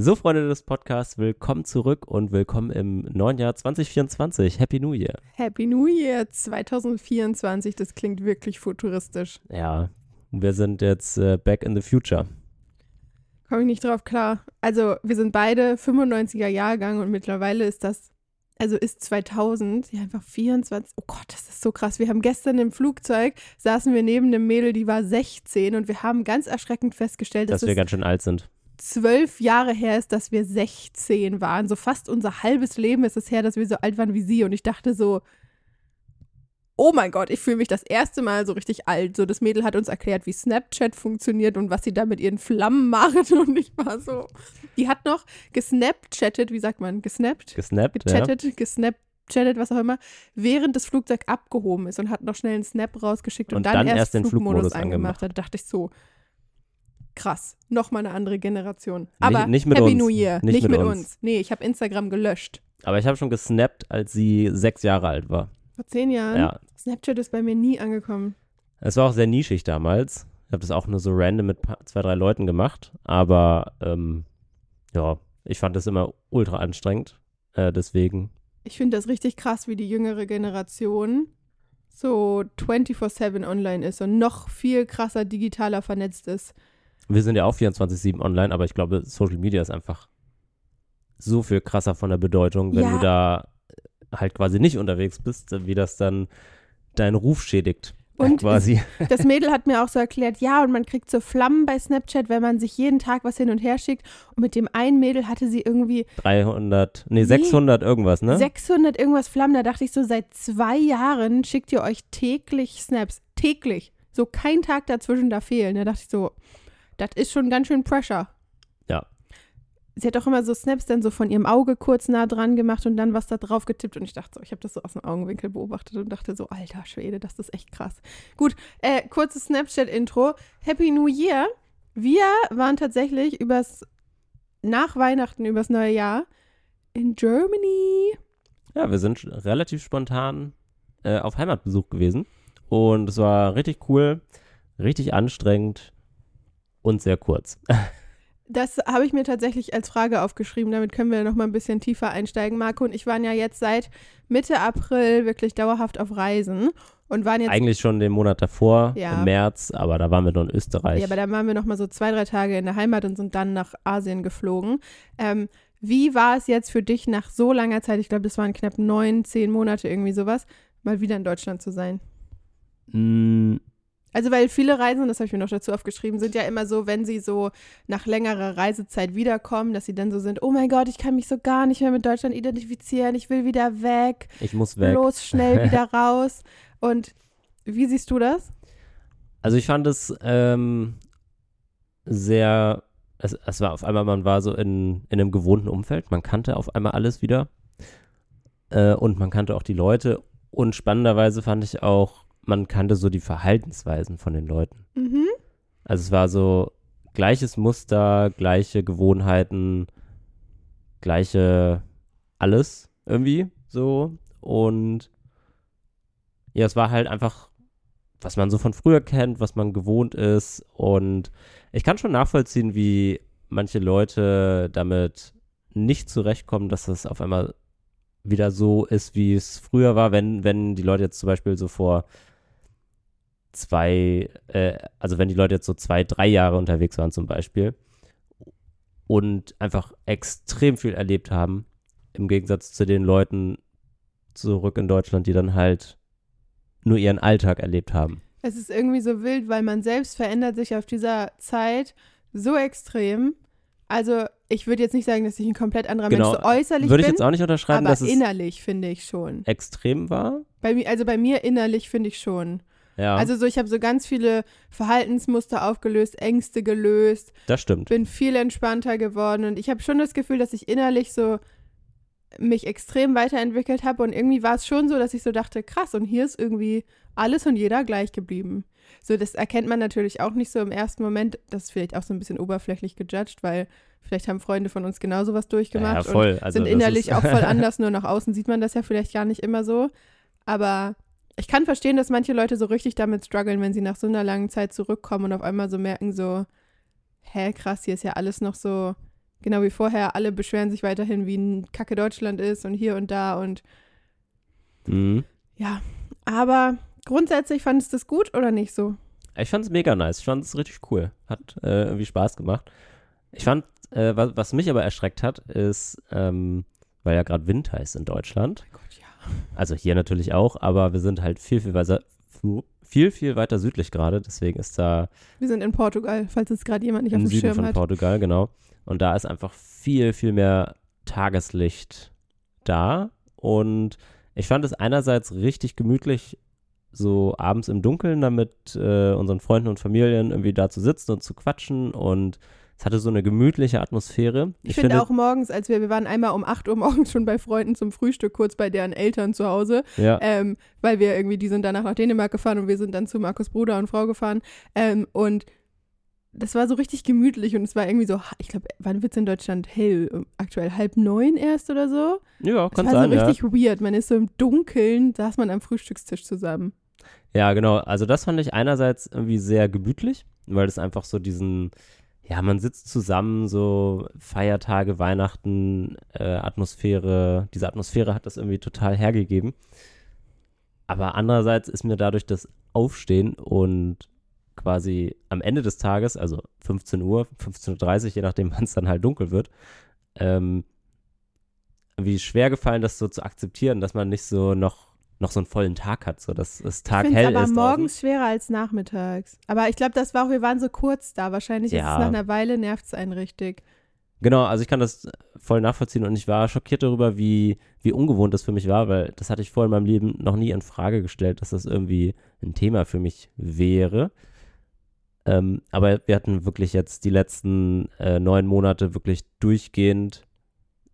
So, Freunde des Podcasts, willkommen zurück und willkommen im neuen Jahr 2024. Happy New Year. Happy New Year 2024, das klingt wirklich futuristisch. Ja, wir sind jetzt äh, back in the future. Komme ich nicht drauf klar. Also, wir sind beide 95er Jahrgang und mittlerweile ist das, also ist 2000, ja, einfach 24. Oh Gott, das ist so krass. Wir haben gestern im Flugzeug, saßen wir neben einem Mädel, die war 16 und wir haben ganz erschreckend festgestellt, dass, dass wir ganz schön alt sind. Zwölf Jahre her ist, dass wir 16 waren. So fast unser halbes Leben ist es her, dass wir so alt waren wie sie. Und ich dachte so, oh mein Gott, ich fühle mich das erste Mal so richtig alt. So, das Mädel hat uns erklärt, wie Snapchat funktioniert und was sie da mit ihren Flammen macht. Und ich war so, die hat noch gesnapchattet, wie sagt man, gesnappt? Gesnappt, Gechattet, ja. gesnappt was auch immer, während das Flugzeug abgehoben ist und hat noch schnell einen Snap rausgeschickt und, und dann, dann, erst, erst den Flugmodus, Flugmodus angemacht. Da dachte ich so, krass, nochmal eine andere Generation. Aber nicht, nicht mit Happy uns. New Year, nicht, nicht mit, mit uns. uns. Nee, ich habe Instagram gelöscht. Aber ich habe schon gesnappt, als sie sechs Jahre alt war. Vor zehn Jahren? Ja. Snapchat ist bei mir nie angekommen. Es war auch sehr nischig damals. Ich habe das auch nur so random mit zwei, drei Leuten gemacht. Aber ähm, ja, ich fand das immer ultra anstrengend. Äh, deswegen. Ich finde das richtig krass, wie die jüngere Generation so 24-7 online ist und noch viel krasser digitaler vernetzt ist. Wir sind ja auch 24-7 online, aber ich glaube, Social Media ist einfach so viel krasser von der Bedeutung, wenn ja. du da halt quasi nicht unterwegs bist, wie das dann deinen Ruf schädigt. Und quasi. das Mädel hat mir auch so erklärt, ja, und man kriegt so Flammen bei Snapchat, wenn man sich jeden Tag was hin und her schickt. Und mit dem einen Mädel hatte sie irgendwie 300, nee, 600 irgendwas, ne? 600 irgendwas Flammen. Da dachte ich so, seit zwei Jahren schickt ihr euch täglich Snaps. Täglich. So kein Tag dazwischen da fehlen. Da dachte ich so, das ist schon ganz schön Pressure. Ja. Sie hat auch immer so Snaps dann so von ihrem Auge kurz nah dran gemacht und dann was da drauf getippt. Und ich dachte so, ich habe das so aus dem Augenwinkel beobachtet und dachte so, alter Schwede, das ist echt krass. Gut, äh, kurzes Snapchat-Intro. Happy New Year. Wir waren tatsächlich übers, nach Weihnachten, übers neue Jahr in Germany. Ja, wir sind relativ spontan äh, auf Heimatbesuch gewesen. Und es war richtig cool, richtig anstrengend und sehr kurz. Das habe ich mir tatsächlich als Frage aufgeschrieben. Damit können wir noch mal ein bisschen tiefer einsteigen. Marco und ich waren ja jetzt seit Mitte April wirklich dauerhaft auf Reisen und waren jetzt eigentlich schon den Monat davor ja. im März, aber da waren wir noch in Österreich. Ja, aber da waren wir noch mal so zwei drei Tage in der Heimat und sind dann nach Asien geflogen. Ähm, wie war es jetzt für dich nach so langer Zeit? Ich glaube, das waren knapp neun, zehn Monate irgendwie sowas, mal wieder in Deutschland zu sein. Mm, also, weil viele Reisen, das habe ich mir noch dazu aufgeschrieben, sind ja immer so, wenn sie so nach längerer Reisezeit wiederkommen, dass sie dann so sind, oh mein Gott, ich kann mich so gar nicht mehr mit Deutschland identifizieren, ich will wieder weg. Ich muss weg. Los, schnell wieder raus. Und wie siehst du das? Also ich fand es ähm, sehr, es, es war auf einmal, man war so in, in einem gewohnten Umfeld, man kannte auf einmal alles wieder äh, und man kannte auch die Leute und spannenderweise fand ich auch man kannte so die Verhaltensweisen von den Leuten. Mhm. Also es war so gleiches Muster, gleiche Gewohnheiten, gleiche alles irgendwie so. Und ja, es war halt einfach, was man so von früher kennt, was man gewohnt ist. Und ich kann schon nachvollziehen, wie manche Leute damit nicht zurechtkommen, dass das auf einmal wieder so ist, wie es früher war, wenn, wenn die Leute jetzt zum Beispiel so vor zwei, äh, also wenn die Leute jetzt so zwei, drei Jahre unterwegs waren zum Beispiel und einfach extrem viel erlebt haben, im Gegensatz zu den Leuten zurück in Deutschland, die dann halt nur ihren Alltag erlebt haben. Es ist irgendwie so wild, weil man selbst verändert sich auf dieser Zeit so extrem. Also ich würde jetzt nicht sagen, dass ich ein komplett anderer genau. Mensch so äußerlich würde ich bin. jetzt auch nicht unterschreiben, aber dass innerlich finde ich schon. Extrem war? Bei mir, also bei mir innerlich finde ich schon. Ja. Also so, ich habe so ganz viele Verhaltensmuster aufgelöst, Ängste gelöst. Das stimmt. Bin viel entspannter geworden und ich habe schon das Gefühl, dass ich innerlich so mich extrem weiterentwickelt habe und irgendwie war es schon so, dass ich so dachte, krass, und hier ist irgendwie alles und jeder gleich geblieben. So, das erkennt man natürlich auch nicht so im ersten Moment. Das ist vielleicht auch so ein bisschen oberflächlich gejudged, weil vielleicht haben Freunde von uns genauso was durchgemacht ja, ja, voll. und also sind innerlich auch voll anders, nur nach außen sieht man das ja vielleicht gar nicht immer so. Aber ich kann verstehen, dass manche Leute so richtig damit strugglen, wenn sie nach so einer langen Zeit zurückkommen und auf einmal so merken, so, hä, krass, hier ist ja alles noch so Genau wie vorher, alle beschweren sich weiterhin, wie ein Kacke Deutschland ist und hier und da und Mhm. ja. Aber grundsätzlich fandest du es gut oder nicht so? Ich fand es mega nice. Ich fand es richtig cool. Hat äh, irgendwie Spaß gemacht. Ich fand, äh, was, was mich aber erschreckt hat, ist, ähm, weil ja gerade Winter ist in Deutschland. Gott, ja. Also hier natürlich auch, aber wir sind halt viel, viel weiter, viel, viel weiter südlich gerade. Deswegen ist da Wir sind in Portugal, falls es gerade jemand nicht auf dem Süden Schirm von hat. Portugal, genau. Und da ist einfach viel, viel mehr Tageslicht da. Und ich fand es einerseits richtig gemütlich, so abends im Dunkeln da mit äh, unseren Freunden und Familien irgendwie da zu sitzen und zu quatschen. Und es hatte so eine gemütliche Atmosphäre. Ich, finde auch morgens, als wir, wir waren einmal um 8 Uhr morgens schon bei Freunden zum Frühstück, kurz bei deren Eltern zu Hause, ja, ähm, weil wir irgendwie, die sind danach nach Dänemark gefahren und wir sind dann zu Markus Bruder und Frau gefahren. Ähm, und das war so richtig gemütlich und es war irgendwie so, ich glaube, wann wird es in Deutschland hell? Aktuell halb neun erst oder so? ja, Das kann war sein, so ja. richtig weird. Man ist so im Dunkeln, saß man am Frühstückstisch zusammen. Ja, genau. Also das fand ich einerseits irgendwie sehr gemütlich, weil es einfach so diesen, ja, man sitzt zusammen, so Feiertage, Weihnachten, äh, Atmosphäre, diese Atmosphäre hat das irgendwie total hergegeben. Aber andererseits ist mir dadurch das Aufstehen und quasi am Ende des Tages, also 15 Uhr, 15.30 Uhr, je nachdem, wann es dann halt dunkel wird, ähm, wie schwer gefallen, das so zu akzeptieren, dass man nicht so noch, noch so einen vollen Tag hat, so dass es Tag ich finde hell aber ist. draußen. morgens schwerer als nachmittags. Aber ich glaube, das war auch, wir waren so kurz da. Wahrscheinlich ist Ja. es nach einer Weile nervt es einen richtig. Genau, also ich kann das voll nachvollziehen und ich war schockiert darüber, wie, wie ungewohnt das für mich war, weil das hatte ich vorher in meinem Leben noch nie in Frage gestellt, dass das irgendwie ein Thema für mich wäre. Ähm, aber wir hatten wirklich jetzt die letzten äh, neun Monate wirklich durchgehend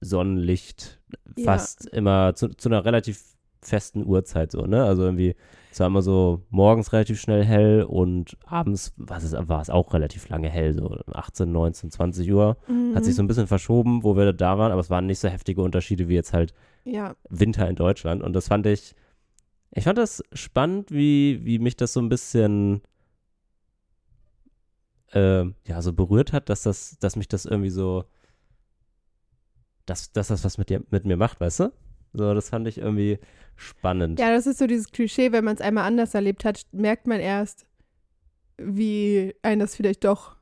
Sonnenlicht, Ja. fast immer zu, zu einer relativ festen Uhrzeit so, ne? Also irgendwie, es war immer so morgens relativ schnell hell und abends war es, war es auch relativ lange hell, so 18, 19, 20 Uhr. Mhm. Hat sich so ein bisschen verschoben, wo wir da waren, aber es waren nicht so heftige Unterschiede wie jetzt halt Ja, Winter in Deutschland. Und das fand ich, ich fand das spannend, wie, wie mich das so ein bisschen äh, ja, so berührt hat, dass das, dass mich das irgendwie so, dass, dass das was mit dir, mit mir macht, weißt du? So, das fand ich irgendwie spannend. Ja, das ist so dieses Klischee, wenn man es einmal anders erlebt hat, merkt man erst, wie einen das vielleicht doch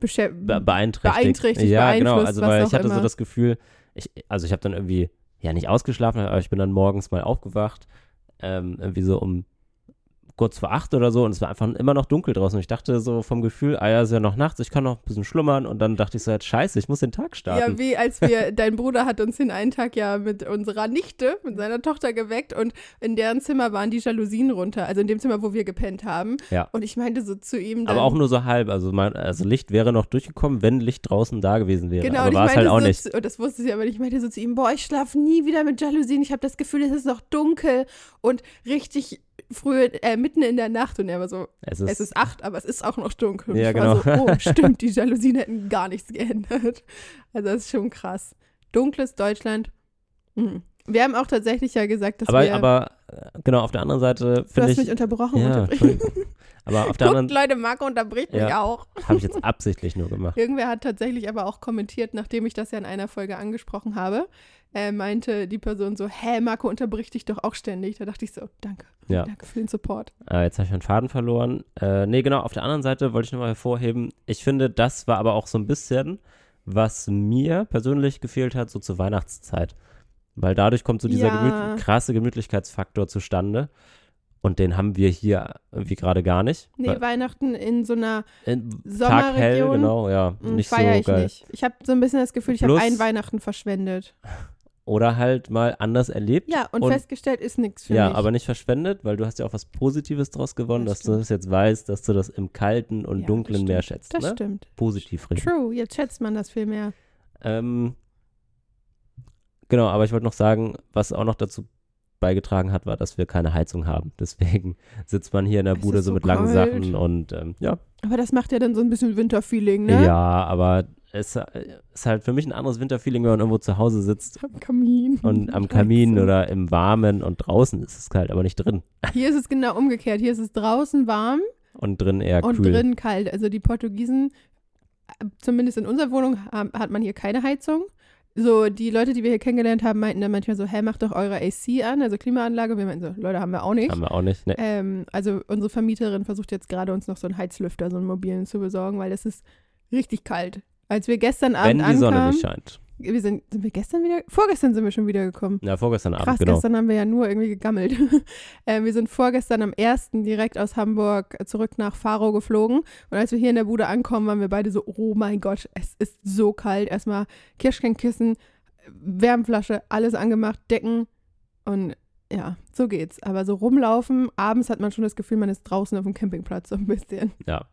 Be beeinträchtigt. beeinträchtigt, ja, genau. beeinflusst, Also, was weil ich hatte so immer. das Gefühl, ich, also ich habe dann irgendwie, ja, nicht ausgeschlafen, aber ich bin dann morgens mal aufgewacht, ähm, irgendwie so um kurz vor acht oder so und es war einfach immer noch dunkel draußen. Und ich dachte so vom Gefühl, ah ja, ist ja noch nachts, ich kann noch ein bisschen schlummern und dann dachte ich so, jetzt scheiße, ich muss den Tag starten. Ja, wie als wir, dein Bruder hat uns den einen Tag ja mit unserer Nichte, mit seiner Tochter geweckt und in deren Zimmer waren die Jalousien runter, also in dem Zimmer, wo wir gepennt haben. Ja. Und ich meinte so zu ihm dann, aber auch nur so halb. Also, mein, also Licht wäre noch durchgekommen, wenn Licht draußen da gewesen wäre. Genau, aber war es halt auch so nicht. Zu, und das wusste sie aber nicht. Ich meinte so zu ihm, boah, ich schlafe nie wieder mit Jalousien. Ich habe das Gefühl, es ist noch dunkel und richtig früh, äh, mitten in der Nacht. Und er war so, Es ist, es ist acht, aber es ist auch noch dunkel. Ja, ich war genau. so, oh, stimmt, die Jalousien hätten gar nichts geändert. Also das ist schon krass. Dunkles Deutschland. Mhm. Wir haben auch tatsächlich ja gesagt, dass aber, wir. aber äh, genau, auf der anderen Seite du finde hast ich. mich unterbrochen. ja, unterbrechen. Aber auf der Guckt, anderen Leute, Marco unterbricht mich Ja. auch. habe ich jetzt absichtlich nur gemacht. Irgendwer hat tatsächlich aber auch kommentiert, nachdem ich das ja in einer Folge angesprochen habe, äh, meinte die Person so, hä, Marco unterbricht dich doch auch ständig. Da dachte ich so, danke. Ja. Danke für den Support. Äh, jetzt habe ich meinen Faden verloren. Äh, nee, genau, auf der anderen Seite wollte ich nochmal hervorheben, ich finde, das war aber auch so ein bisschen, was mir persönlich gefehlt hat, so zur Weihnachtszeit. Weil dadurch kommt so dieser Ja. gemüt krasse Gemütlichkeitsfaktor zustande. Und den haben wir hier irgendwie gerade gar nicht. Nee, Weil- Weihnachten in so einer in, Sommerregion, genau, ja. mh, Nicht so feiere ich geil. nicht. Ich habe so ein bisschen das Gefühl, ich habe ein Weihnachten verschwendet. Oder halt mal anders erlebt. Ja, und, Und- festgestellt ist nichts für ja, mich. aber nicht verschwendet, weil du hast ja auch was Positives draus gewonnen, Das dass du das jetzt weißt, dass du das im Kalten und Ja, Dunklen mehr stimmt. schätzt. Das ne? stimmt. Positiv reden. True, jetzt schätzt man das viel mehr. Ähm, genau, aber ich wollte noch sagen, was auch noch dazu beigetragen hat, war, dass wir keine Heizung haben. Deswegen sitzt man hier in der Es Bude so so mit langen. Sachen und ähm, ja. Aber das macht ja dann so ein bisschen Winterfeeling, ne? Ja, aber es äh, ist halt für mich ein anderes Winterfeeling, wenn man irgendwo zu Hause sitzt Am Kamin. und am Kamin oder im Warmen und draußen ist es kalt, aber nicht drin. Hier ist es genau umgekehrt. Hier ist es draußen warm Und drin eher und kühl. drin kalt. Also die Portugiesen zumindest in unserer Wohnung ha- hat man hier keine Heizung. So, die Leute, die wir hier kennengelernt haben, meinten dann manchmal so, hä, macht doch eure AC an, also Klimaanlage. Wir meinten so, Leute, haben wir auch nicht. Haben wir auch nicht. Ne. Ähm, also unsere Vermieterin versucht jetzt gerade uns noch so einen Heizlüfter, so einen mobilen zu besorgen, weil es ist richtig kalt. Als wir gestern Abend Wenn die Sonne ankamen, nicht scheint. wir sind, sind wir gestern wieder, vorgestern sind wir schon wieder gekommen. Ja, vorgestern Abend, Krass, genau. gestern haben wir ja nur irgendwie gegammelt. äh, wir sind vorgestern am 1. direkt aus Hamburg zurück nach Faro geflogen. Und als wir hier in der Bude ankommen, waren wir beide so, oh mein Gott, es ist so kalt. Erstmal Kirschkernkissen, Wärmflasche, alles angemacht, Decken und ja, so geht's. Aber so rumlaufen, abends hat man schon das Gefühl, man ist draußen auf dem Campingplatz so ein bisschen. Ja.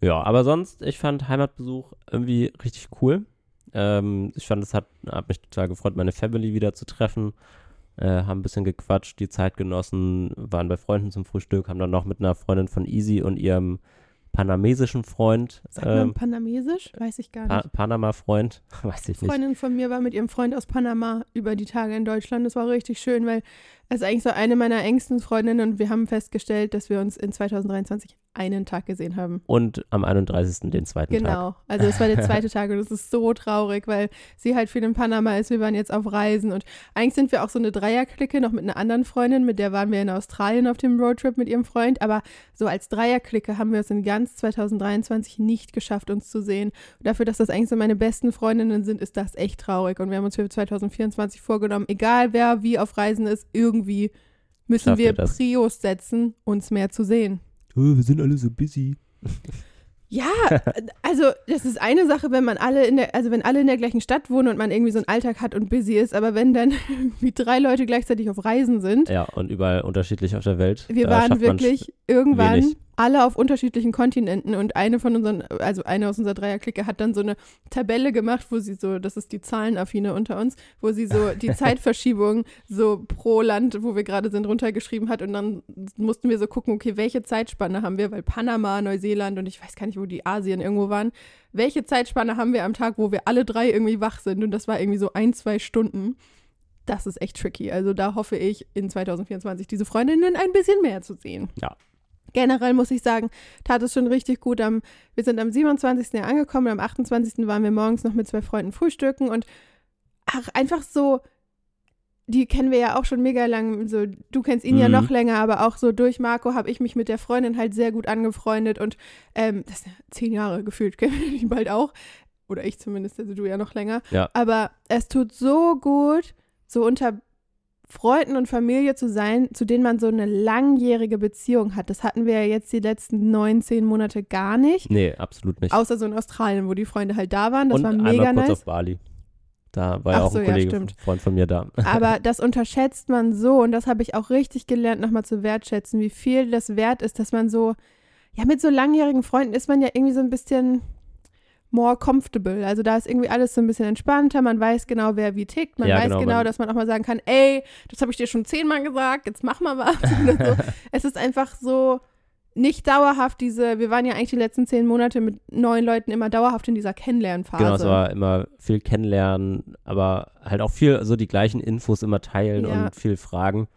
Ja, aber sonst, ich fand Heimatbesuch irgendwie richtig cool. Ähm, ich fand, es hat, hat mich total gefreut, meine Family wieder zu treffen. Äh, haben ein bisschen gequatscht, die Zeit genossen, waren bei Freunden zum Frühstück, haben dann noch mit einer Freundin von Easy und ihrem panamesischen Freund, Sagt man ähm, Panamesisch? Weiß ich gar nicht. pa Panama-Freund, weiß ich nicht. Freundin von mir war mit ihrem Freund aus Panama über die Tage in Deutschland. Das war richtig schön, weil ist eigentlich so eine meiner engsten Freundinnen und wir haben festgestellt, dass wir uns in 2023 einen Tag gesehen haben. Und am 31. den zweiten Tag. Genau, also es war der zweite Tag und das ist so traurig, weil sie halt viel in Panama ist, wir waren jetzt auf Reisen und eigentlich sind wir auch so eine Dreierklicke, noch mit einer anderen Freundin, mit der waren wir in Australien auf dem Roadtrip mit ihrem Freund, aber so als Dreierklicke haben wir es in ganz 2023 nicht geschafft, uns zu sehen. Und dafür, dass das eigentlich so meine besten Freundinnen sind, ist das echt traurig und wir haben uns für 2024 vorgenommen, egal wer wie auf Reisen ist, irgendwie müssen Schafft wir? Prios setzen, uns mehr zu sehen. Oh, wir sind alle so busy. Ja, also das ist eine Sache, wenn man alle in der, also wenn alle in der gleichen Stadt wohnen und man irgendwie so einen Alltag hat und busy ist, aber wenn dann wie drei Leute gleichzeitig auf Reisen sind, Ja, und überall unterschiedlich auf der Welt. wir waren wirklich irgendwann wenig. Alle auf unterschiedlichen Kontinenten und eine von unseren, also eine aus unserer Dreierklicke hat dann so eine Tabelle gemacht, wo sie so, das ist die Zahlenaffine unter uns, wo sie so die Zeitverschiebung so pro Land, wo wir gerade sind, runtergeschrieben hat und dann mussten wir so gucken, okay, welche Zeitspanne haben wir, weil Panama, Neuseeland und ich weiß gar nicht, wo die Asien irgendwo waren, welche Zeitspanne haben wir am Tag, wo wir alle drei irgendwie wach sind und das war irgendwie so ein, zwei Stunden. Das ist echt tricky. Also da hoffe ich in 2024 diese Freundinnen ein bisschen mehr zu sehen. Ja. Generell muss ich sagen, tat es schon richtig gut. Am, wir sind am 27. Jahr angekommen, am 28. waren wir morgens noch mit zwei Freunden frühstücken und ach, einfach so, die kennen wir ja auch schon mega lang. So, du kennst ihn ja Mhm. noch länger, aber auch so durch Marco habe ich mich mit der Freundin halt sehr gut angefreundet und ähm, das sind ja zehn Jahre gefühlt, kennen wir die bald auch. Oder ich zumindest, also du ja noch länger. Ja. Aber es tut so gut, so unter Freunden und Familie zu sein, zu denen man so eine langjährige Beziehung hat. Das hatten wir ja jetzt die letzten neun, zehn Monate gar nicht. Nee, absolut nicht. Außer so in Australien, wo die Freunde halt da waren. Das und war einmal mega kurz nice. auf Bali. Da war ja Ach auch so, ein ja, Kollege, stimmt. Freund von mir da. Aber das unterschätzt man so und das habe ich auch richtig gelernt, nochmal zu wertschätzen, wie viel das wert ist, dass man so, ja, mit so langjährigen Freunden ist man ja irgendwie so ein bisschen more comfortable. Also da ist irgendwie alles so ein bisschen entspannter, man weiß genau, wer wie tickt, man Ja, weiß genau, genau, dass man auch mal sagen kann, ey, das habe ich dir schon zehnmal gesagt, jetzt mach mal was. So. Es ist einfach so nicht dauerhaft diese, wir waren ja eigentlich die letzten zehn Monate mit neuen Leuten immer dauerhaft in dieser Kennenlernphase. Genau, es war immer viel kennenlernen, aber halt auch viel so die gleichen Infos immer teilen Ja. und viel fragen.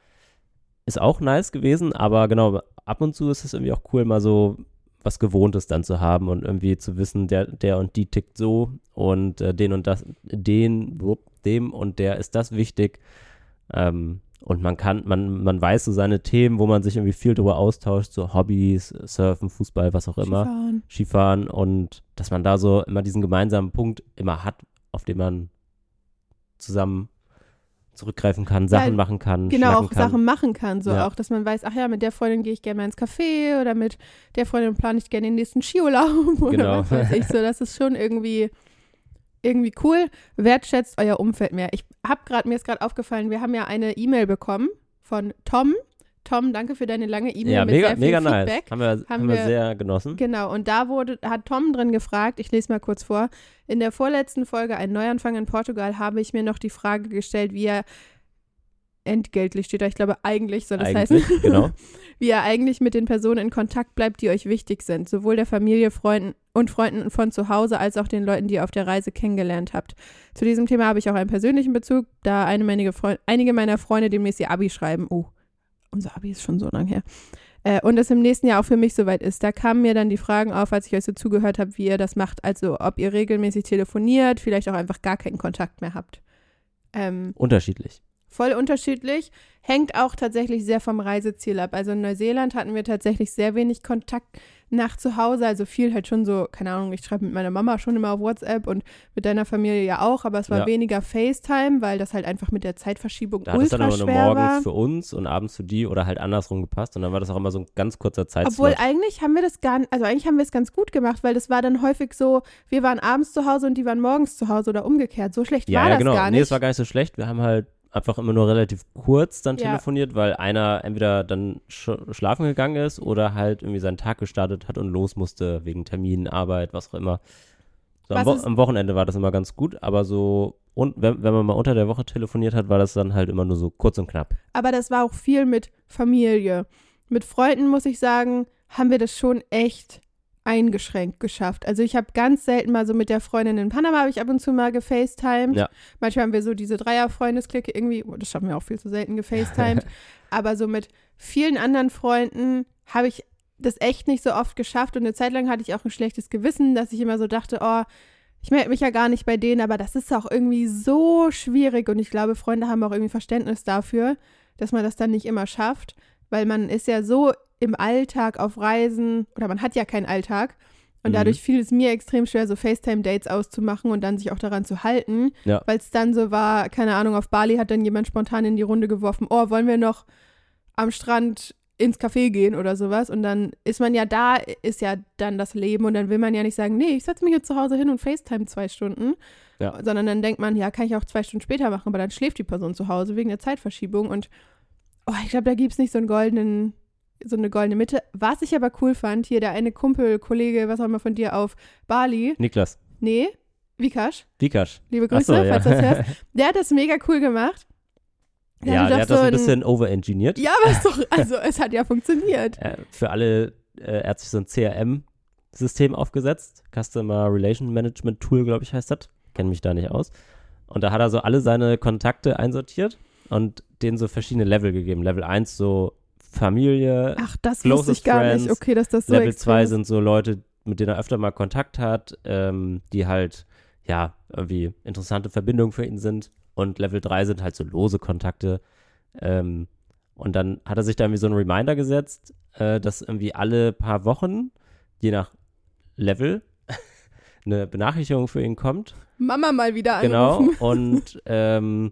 Ist auch nice gewesen, aber genau, ab und zu ist es irgendwie auch cool, mal so was Gewohntes dann zu haben und irgendwie zu wissen, der, der und die tickt so und äh, den und das, den, dem und der ist das wichtig. Ähm, und man kann, man, man weiß so seine Themen, wo man sich irgendwie viel drüber austauscht, so Hobbys, Surfen, Fußball, was auch immer. Skifahren. Skifahren und dass man da so immer diesen gemeinsamen Punkt immer hat, auf den man zusammen zurückgreifen kann, Sachen Ja, machen kann, genau auch kann. Sachen machen kann. So Ja. auch, dass man weiß, ach ja, mit der Freundin gehe ich gerne mal ins Café oder mit der Freundin plane ich gerne den nächsten Skiurlaub oder Genau. was weiß ich. So, das ist schon irgendwie, irgendwie cool. Wertschätzt euer Umfeld mehr. Ich habe gerade, mir ist gerade aufgefallen, wir haben ja eine E-Mail bekommen von Tom. Tom, danke für deine lange E-Mail ja, mit mega, sehr viel mega nice. Feedback. Haben wir, haben wir wir- sehr genossen. Genau, und da wurde, hat Tom drin gefragt, ich lese mal kurz vor, in der vorletzten Folge Ein Neuanfang in Portugal habe ich mir noch die Frage gestellt, wie er entgeltlich steht da, ich glaube eigentlich soll das Eigentlich, heißen, genau. wie er eigentlich mit den Personen in Kontakt bleibt, die euch wichtig sind, sowohl der Familie, Freunden und Freunden von zu Hause als auch den Leuten, die ihr auf der Reise kennengelernt habt. Zu diesem Thema habe ich auch einen persönlichen Bezug, da eine meine Freund einige meiner Freunde demnächst ihr Abi schreiben. Oh, unser Abi ist schon so lang her. Äh, und es im nächsten Jahr auch für mich soweit ist. Da kamen mir dann die Fragen auf, als ich euch so zugehört habe, wie ihr das macht. Also ob ihr regelmäßig telefoniert, vielleicht auch einfach gar keinen Kontakt mehr habt. Ähm, Unterschiedlich. Voll unterschiedlich. Hängt auch tatsächlich sehr vom Reiseziel ab. Also in Neuseeland hatten wir tatsächlich sehr wenig Kontakt nach zu Hause. Also viel halt schon so, keine Ahnung, ich schreibe mit meiner Mama schon immer auf WhatsApp und mit deiner Familie ja auch, aber es war Ja. weniger FaceTime, weil das halt einfach mit der Zeitverschiebung Da hat es dann ultra aber nur schwer war. morgens für uns und abends für die oder halt andersrum gepasst. Und dann war das auch immer so ein ganz kurzer Zeitslot. Obwohl eigentlich haben wir das gar nicht, also eigentlich haben wir es ganz gut gemacht, weil das war dann häufig so, wir waren abends zu Hause und die waren morgens zu Hause oder umgekehrt. So schlecht ja, war ja, das genau. gar Nee, nicht. es war gar nicht so schlecht. Wir haben halt einfach immer nur relativ kurz dann Ja. telefoniert, weil einer entweder dann sch schlafen gegangen ist oder halt irgendwie seinen Tag gestartet hat und los musste wegen Termin, Arbeit, was auch immer. So, am, Wo am Wochenende war das immer ganz gut, aber so, und wenn, wenn man mal unter der Woche telefoniert hat, war das dann halt immer nur so kurz und knapp. Aber das war auch viel mit Familie. Mit Freunden, muss ich sagen, haben wir das schon echt eingeschränkt geschafft. Also ich habe ganz selten mal so mit der Freundin in Panama habe ich ab und zu mal gefacetimed. Ja. Manchmal haben wir so diese Dreier-Freundesklicke irgendwie, oh, das schaffen wir auch viel zu selten gefacetimed. Aber so mit vielen anderen Freunden habe ich das echt nicht so oft geschafft und eine Zeit lang hatte ich auch ein schlechtes Gewissen, dass ich immer so dachte, oh, ich melde mich ja gar nicht bei denen, aber das ist auch irgendwie so schwierig und ich glaube, Freunde haben auch irgendwie Verständnis dafür, dass man das dann nicht immer schafft, weil man ist ja so im Alltag auf Reisen oder man hat ja keinen Alltag und Mhm. dadurch fiel es mir extrem schwer, so FaceTime-Dates auszumachen und dann sich auch daran zu halten, Ja. weil es dann so war, keine Ahnung, auf Bali hat dann jemand spontan in die Runde geworfen, oh, wollen wir noch am Strand ins Café gehen oder sowas und dann ist man ja da, ist ja dann das Leben und dann will man ja nicht sagen, nee, ich setze mich jetzt zu Hause hin und FaceTime zwei Stunden, Ja. sondern dann denkt man, ja, kann ich auch zwei Stunden später machen, aber dann schläft die Person zu Hause wegen der Zeitverschiebung und oh, ich glaube, da gibt es nicht so einen goldenen, so eine goldene Mitte. Was ich aber cool fand, hier der eine Kumpel, Kollege, was auch immer von dir auf Bali, Niklas, nee, Vikash, Vikash. liebe Grüße, so, ja. falls du das hörst, der hat das mega cool gemacht. Ja, hatte der hat das so ein bisschen overengineert. Ja, aber ist doch, also es hat ja funktioniert. Äh, für alle, äh, er hat sich so ein CRM-System aufgesetzt. Customer Relation Management Tool, glaube ich, heißt das. Kenne mich da nicht aus. Und da hat er so alle seine Kontakte einsortiert und denen so verschiedene Level gegeben. Level 1 so Familie, Ach, das wusste ich gar friends, nicht. Okay, dass das so Level extrem 2 ist. sind so Leute, mit denen er öfter mal Kontakt hat, ähm, die halt, ja, irgendwie interessante Verbindungen für ihn sind. Und Level 3 sind halt so lose Kontakte. Ähm, und dann hat er sich da irgendwie so einen Reminder gesetzt, äh, dass irgendwie alle paar Wochen, je nach Level, eine Benachrichtigung für ihn kommt. Mama mal wieder Genau. anrufen. Und ähm,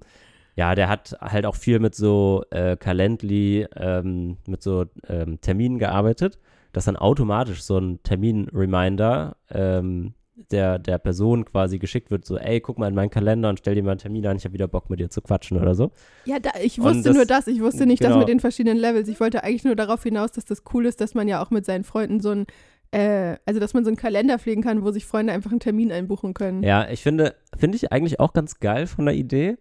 ja, der hat halt auch viel mit so äh, Calendly, ähm, mit so ähm, Terminen gearbeitet, dass dann automatisch so ein Termin-Reminder ähm, der, der Person quasi geschickt wird, so, ey, guck mal in meinen Kalender und stell dir mal einen Termin an, ich habe wieder Bock mit dir zu quatschen oder so. Ja, da, ich wusste das- nur das. Ich wusste nicht das genau. mit den verschiedenen Levels. Ich wollte eigentlich nur darauf hinaus, dass das cool ist, dass man ja auch mit seinen Freunden so ein, äh, also dass man so einen Kalender pflegen kann, wo sich Freunde einfach einen Termin einbuchen können. Ja, ich finde, finde ich eigentlich auch ganz geil von der Idee,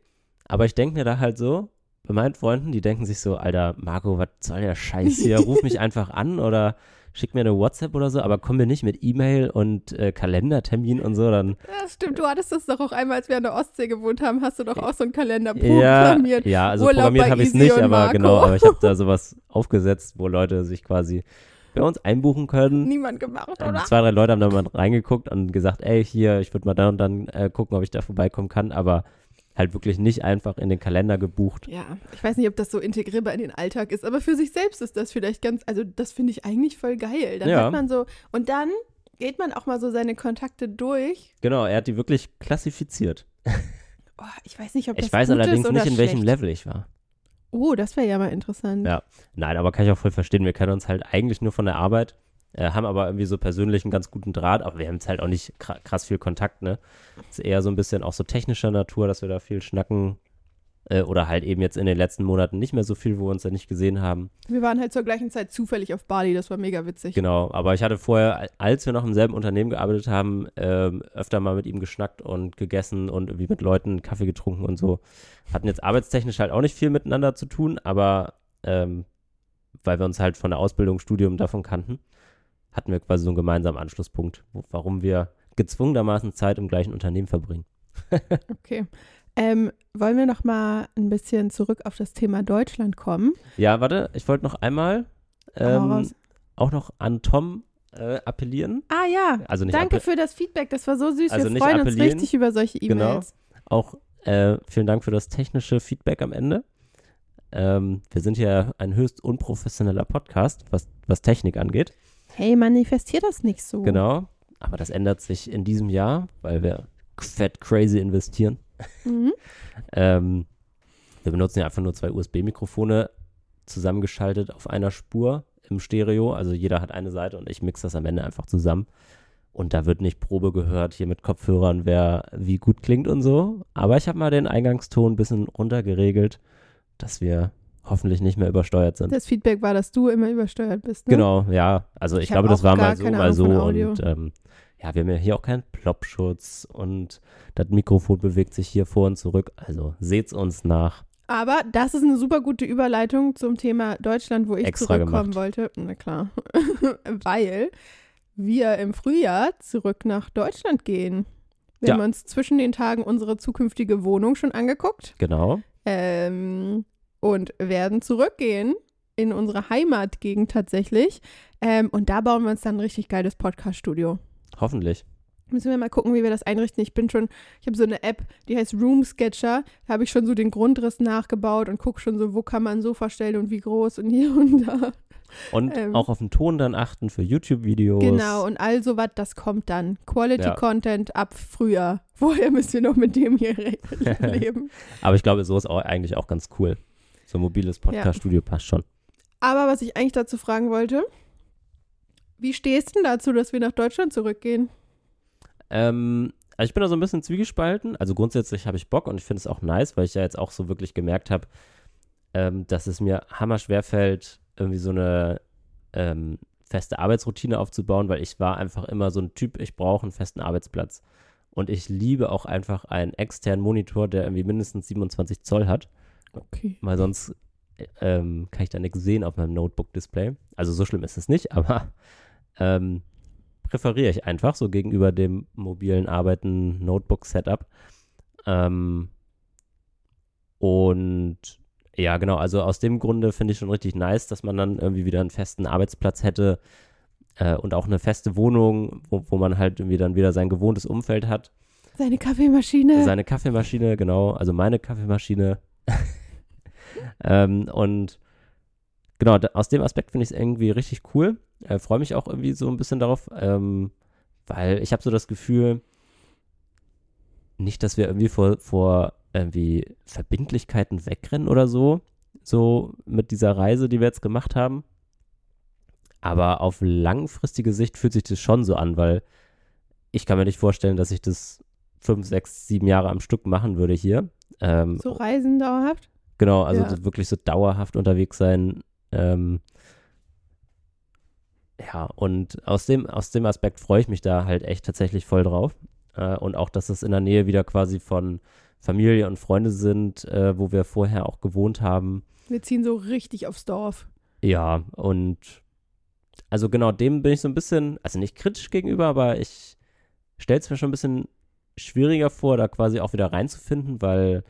aber ich denke mir da halt so, bei meinen Freunden, die denken sich so, Alter, Marco, was soll der Scheiß hier? Ruf mich einfach an oder schick mir eine WhatsApp oder so, aber komm mir nicht mit E-Mail und äh, Kalendertermin und so, dann Ja, stimmt. Du hattest das doch auch einmal, als wir an der Ostsee gewohnt haben, hast du doch auch so einen Kalender ja, programmiert. ja, also Urlaub programmiert habe ich es nicht, und aber Marco. genau, aber ich habe da sowas aufgesetzt, wo Leute sich quasi bei uns einbuchen können. Niemand gemacht, Ähm, oder? zwei, drei Leute haben da mal reingeguckt und gesagt, ey, hier, ich würde mal dann und dann äh, gucken, ob ich da vorbeikommen kann, aber halt wirklich nicht einfach in den Kalender gebucht. Ja, ich weiß nicht, ob das so integrierbar in den Alltag ist, aber für sich selbst ist das vielleicht ganz, also das finde ich eigentlich voll geil. Dann Ja. hat man so, und dann geht man auch mal so seine Kontakte durch. Genau, er hat die wirklich klassifiziert. Oh, ich weiß nicht, ob das Ich weiß allerdings nicht, in welchem schlecht. Level ich war. Oh, das wäre ja mal interessant. Ja. Nein, aber kann ich auch voll verstehen. Wir kennen uns halt eigentlich nur von der Arbeit, äh, haben aber irgendwie so persönlich einen ganz guten Draht, aber wir haben jetzt halt auch nicht kra- krass viel Kontakt, ne? Ist eher so ein bisschen auch so technischer Natur, dass wir da viel schnacken. Äh, oder halt eben jetzt in den letzten Monaten nicht mehr so viel, wo wir uns ja nicht gesehen haben. Wir waren halt zur gleichen Zeit zufällig auf Bali, das war mega witzig. Genau, aber ich hatte vorher, als wir noch im selben Unternehmen gearbeitet haben, ähm, öfter mal mit ihm geschnackt und gegessen und irgendwie mit Leuten Kaffee getrunken und so. Hatten jetzt arbeitstechnisch halt auch nicht viel miteinander zu tun, aber ähm, weil wir uns halt von der Ausbildung, Studium davon kannten, hatten wir quasi so einen gemeinsamen Anschlusspunkt, warum wir gezwungenermaßen Zeit im gleichen Unternehmen verbringen. Okay. Ähm, wollen wir noch mal ein bisschen zurück auf das Thema Deutschland kommen? Ja, warte, ich wollte noch einmal ähm, auch noch an Tom äh, appellieren. Ah ja, Also danke für das Feedback. Das war so süß. Also Wir freuen uns richtig über solche Genau. E-Mails. Auch äh, vielen Dank für das technische Feedback am Ende. Ähm, wir sind ja ein höchst unprofessioneller Podcast, was, was Technik angeht. Hey, manifestier das nicht so. Genau. Aber das ändert sich in diesem Jahr, weil wir fett crazy investieren. Mhm. Ähm, wir benutzen ja einfach nur zwei USB-Mikrofone zusammengeschaltet auf einer Spur im Stereo. Also jeder hat eine Seite und ich mixe das am Ende einfach zusammen. Und da wird nicht Probe gehört hier mit Kopfhörern, wer wie gut klingt und so. Aber ich habe mal den Eingangston ein bisschen runtergeregelt, dass wir hoffentlich nicht mehr übersteuert sind. Das Feedback war, dass du immer übersteuert bist. Ne? Genau, ja. Also ich, Ich glaube, das war mal so, mal so. Und ähm, ja, wir haben ja hier auch keinen Plopschutz und das Mikrofon bewegt sich hier vor und zurück. Also seht's uns nach. Aber das ist eine super gute Überleitung zum Thema Deutschland, wo ich Extra zurückkommen gemacht. wollte. Na klar. Weil wir im Frühjahr zurück nach Deutschland gehen. Wir Ja. haben uns zwischen den Tagen unsere zukünftige Wohnung schon angeguckt Genau. ähm, und werden zurückgehen in unsere Heimatgegend tatsächlich. Ähm, und da bauen wir uns dann ein richtig geiles Podcast-Studio. Hoffentlich. Müssen wir mal gucken, wie wir das einrichten. Ich bin schon, ich habe so eine App, die heißt Room Sketcher. Da habe ich schon so den Grundriss nachgebaut und gucke schon so, wo kann man ein Sofa stellen und wie groß und hier und da. Und Ähm. auch auf den Ton dann achten für YouTube-Videos. Genau, und all so was, das kommt dann. Quality Ja. Content ab Frühjahr. Vorher müsst ihr noch mit dem hier leben. Aber ich glaube, so ist auch eigentlich auch ganz cool. So ein mobiles Podcast-Studio passt schon. Aber was ich eigentlich dazu fragen wollte, wie stehst du denn dazu, dass wir nach Deutschland zurückgehen? Ähm, also ich bin da so ein bisschen zwiegespalten. Also grundsätzlich habe ich Bock und ich finde es auch nice, weil ich ja jetzt auch so wirklich gemerkt habe, ähm, dass es mir hammerschwer fällt, irgendwie so eine ähm, feste Arbeitsroutine aufzubauen, weil ich war einfach immer so ein Typ, ich brauche einen festen Arbeitsplatz. Und ich liebe auch einfach einen externen Monitor, der irgendwie mindestens 27 Zoll hat, Okay. weil sonst äh, ähm, kann ich da nichts sehen auf meinem Notebook-Display. Also so schlimm ist es nicht, aber ähm, präferiere ich einfach so gegenüber dem mobilen Arbeiten Notebook-Setup. Ähm, und ja, genau, also aus dem Grunde finde ich schon richtig nice, dass man dann irgendwie wieder einen festen Arbeitsplatz hätte äh, und auch eine feste Wohnung, wo, wo man halt irgendwie dann wieder sein gewohntes Umfeld hat. Seine Kaffeemaschine. Seine Kaffeemaschine, genau, also meine Kaffeemaschine. Ähm, und genau, da, aus dem Aspekt finde ich es irgendwie richtig cool. Äh, Freue mich auch irgendwie so ein bisschen darauf, ähm, weil ich habe so das Gefühl, nicht, dass wir irgendwie vor, vor irgendwie Verbindlichkeiten wegrennen oder so, so mit dieser Reise, die wir jetzt gemacht haben. Aber auf langfristige Sicht fühlt sich das schon so an, weil ich kann mir nicht vorstellen, dass ich das fünf, sechs, sieben Jahre am Stück machen würde hier. Ähm, so Reisen dauerhaft. Genau, also Ja. wirklich so dauerhaft unterwegs sein. Ähm, ja, und aus dem, aus dem Aspekt freue ich mich da halt echt tatsächlich voll drauf. Äh, und auch, dass es in der Nähe wieder quasi von Familie und Freunde sind, äh, wo wir vorher auch gewohnt haben. Wir ziehen so richtig aufs Dorf. Ja, und also genau dem bin ich so ein bisschen, also nicht kritisch gegenüber, aber ich stelle es mir schon ein bisschen schwieriger vor, da quasi auch wieder reinzufinden, weil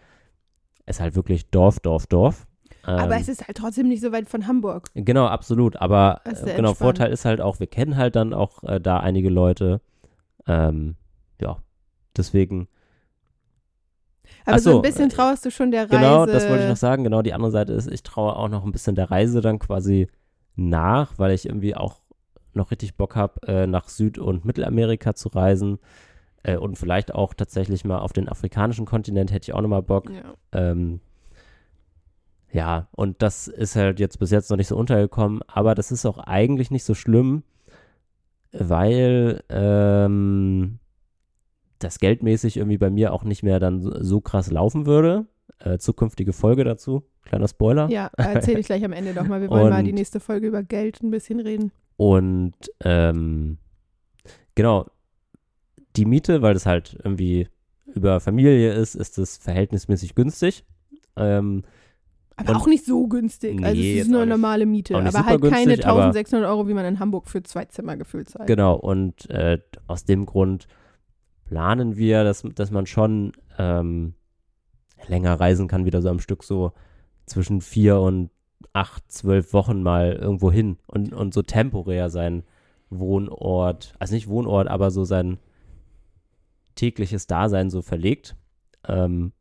es halt wirklich Dorf, Dorf, Dorf. Aber Ähm, es ist halt trotzdem nicht so weit von Hamburg. Genau, absolut. Aber ist äh, genau, entspannt. Vorteil ist halt auch, wir kennen halt dann auch äh, da einige Leute. Ähm, ja, deswegen. Aber so so, ein bisschen äh, traust du schon der Reise. Genau, das wollte ich noch sagen. Genau, die andere Seite ist, ich traue auch noch ein bisschen der Reise dann quasi nach, weil ich irgendwie auch noch richtig Bock habe, äh, nach Süd- und Mittelamerika zu reisen. Äh, und vielleicht auch tatsächlich mal auf den afrikanischen Kontinent hätte ich auch nochmal Bock. Ja. Ähm, ja, und das ist halt jetzt bis jetzt noch nicht so untergekommen, aber das ist auch eigentlich nicht so schlimm, weil ähm, das geldmäßig irgendwie bei mir auch nicht mehr dann so, krass laufen würde. Äh, zukünftige Folge dazu, kleiner Spoiler. Ja, erzähle ich gleich am Ende nochmal. Wir wollen mal Und- die nächste Folge über Geld ein bisschen reden. Und ähm, genau, die Miete, weil das halt irgendwie über Familie ist, ist es verhältnismäßig günstig. Ähm, Aber auch nicht so günstig. also Nee, es jetzt ist nur eine normale Miete. Aber halt keine günstig, aber- 1600 Euro, wie man in Hamburg für zwei Zimmer gefühlt zahlt. Genau, und äh, aus dem Grund planen wir, dass, dass man schon ähm, länger reisen kann, wieder so am Stück so zwischen vier und acht, zwölf Wochen mal irgendwo hin und, und so temporär sein Wohnort, also nicht Wohnort, aber so sein tägliches Dasein so verlegt. Ähm,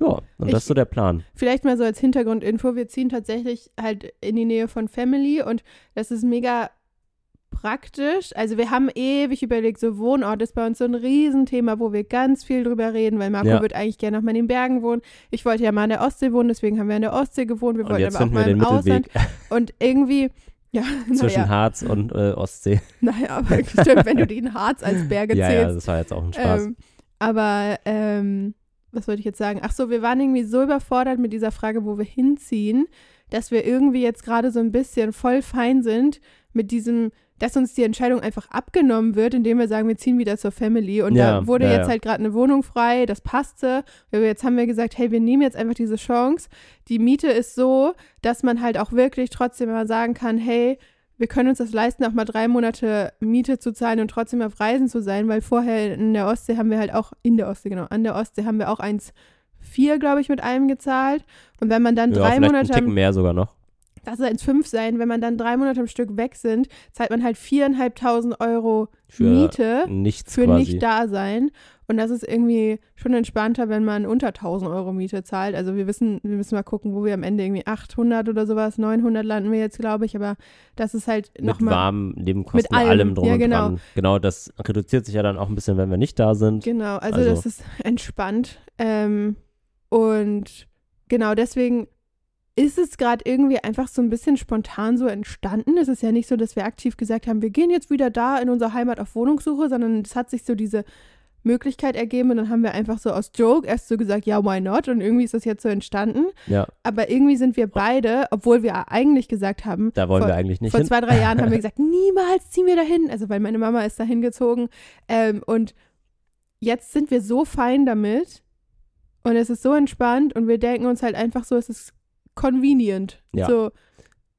ja, und Ich- das ist so der Plan. Vielleicht mal so als Hintergrundinfo, wir ziehen tatsächlich halt in die Nähe von Family und das ist mega praktisch. Also wir haben ewig überlegt, so Wohnort ist bei uns so ein Riesenthema, wo wir ganz viel drüber reden, weil Marco Ja. wird eigentlich gerne noch mal in den Bergen wohnen. Ich wollte ja mal an der Ostsee wohnen, deswegen haben wir an der Ostsee gewohnt. Wir Und wollten aber auch mal im Ausland. Mittelweg Und irgendwie, ja, zwischen naja, Harz und äh, Ostsee. naja, aber stimmt, wenn du den Harz als Berge Ja, zählst. ja, das war jetzt auch ein Spaß. Ähm, aber ähm, was wollte ich jetzt sagen? Ach so, wir waren irgendwie so überfordert mit dieser Frage, wo wir hinziehen, dass wir irgendwie jetzt gerade so ein bisschen voll fein sind mit diesem, dass uns die Entscheidung einfach abgenommen wird, indem wir sagen, wir ziehen wieder zur Family. Und Ja, da wurde ja, jetzt ja. halt gerade eine Wohnung frei, das passte. Jetzt haben wir gesagt, hey, wir nehmen jetzt einfach diese Chance. Die Miete ist so, dass man halt auch wirklich trotzdem mal sagen kann, hey, wir können uns das leisten, auch mal drei Monate Miete zu zahlen und trotzdem auf Reisen zu sein, weil vorher in der Ostsee haben wir halt auch, in der Ostsee, genau, an der Ostsee haben wir auch 1,4, glaube ich, mit allem gezahlt. Und wenn man dann drei Monate einen Ticken mehr sogar noch. Das soll 1,5 sein, wenn man dann drei Monate am Stück weg sind, zahlt man halt 4.500 Euro Für Miete nichts für quasi. nicht da sein. Und das ist irgendwie schon entspannter, wenn man unter 1000 Euro Miete zahlt. Also wir wissen, wir müssen mal gucken, wo wir am Ende irgendwie 800 oder sowas, 900 landen wir jetzt, glaube ich. Aber das ist halt mit nochmal. warmen Nebenkosten, Mit allem. allem drum Ja, und genau. dran. Genau, das reduziert sich ja dann auch ein bisschen, wenn wir nicht da sind. Genau, also, Also- das ist entspannt. Ähm, und genau deswegen ist es gerade irgendwie einfach so ein bisschen spontan so entstanden. Es ist ja nicht so, dass wir aktiv gesagt haben, wir gehen jetzt wieder da in unsere Heimat auf Wohnungssuche, sondern es hat sich so diese Möglichkeit ergeben und dann haben wir einfach so aus Joke erst so gesagt, ja, why not? Und irgendwie ist das jetzt so entstanden. Ja, Aber irgendwie sind wir beide, obwohl wir eigentlich gesagt haben, da wollen vor, wir eigentlich nicht vor hin. zwei, drei Jahren haben wir gesagt, niemals ziehen wir dahin. Also weil meine Mama ist dahin gezogen. Ähm, und jetzt sind wir so fein damit und es ist so entspannt und wir denken uns halt einfach so, es ist convenient. Ja. So,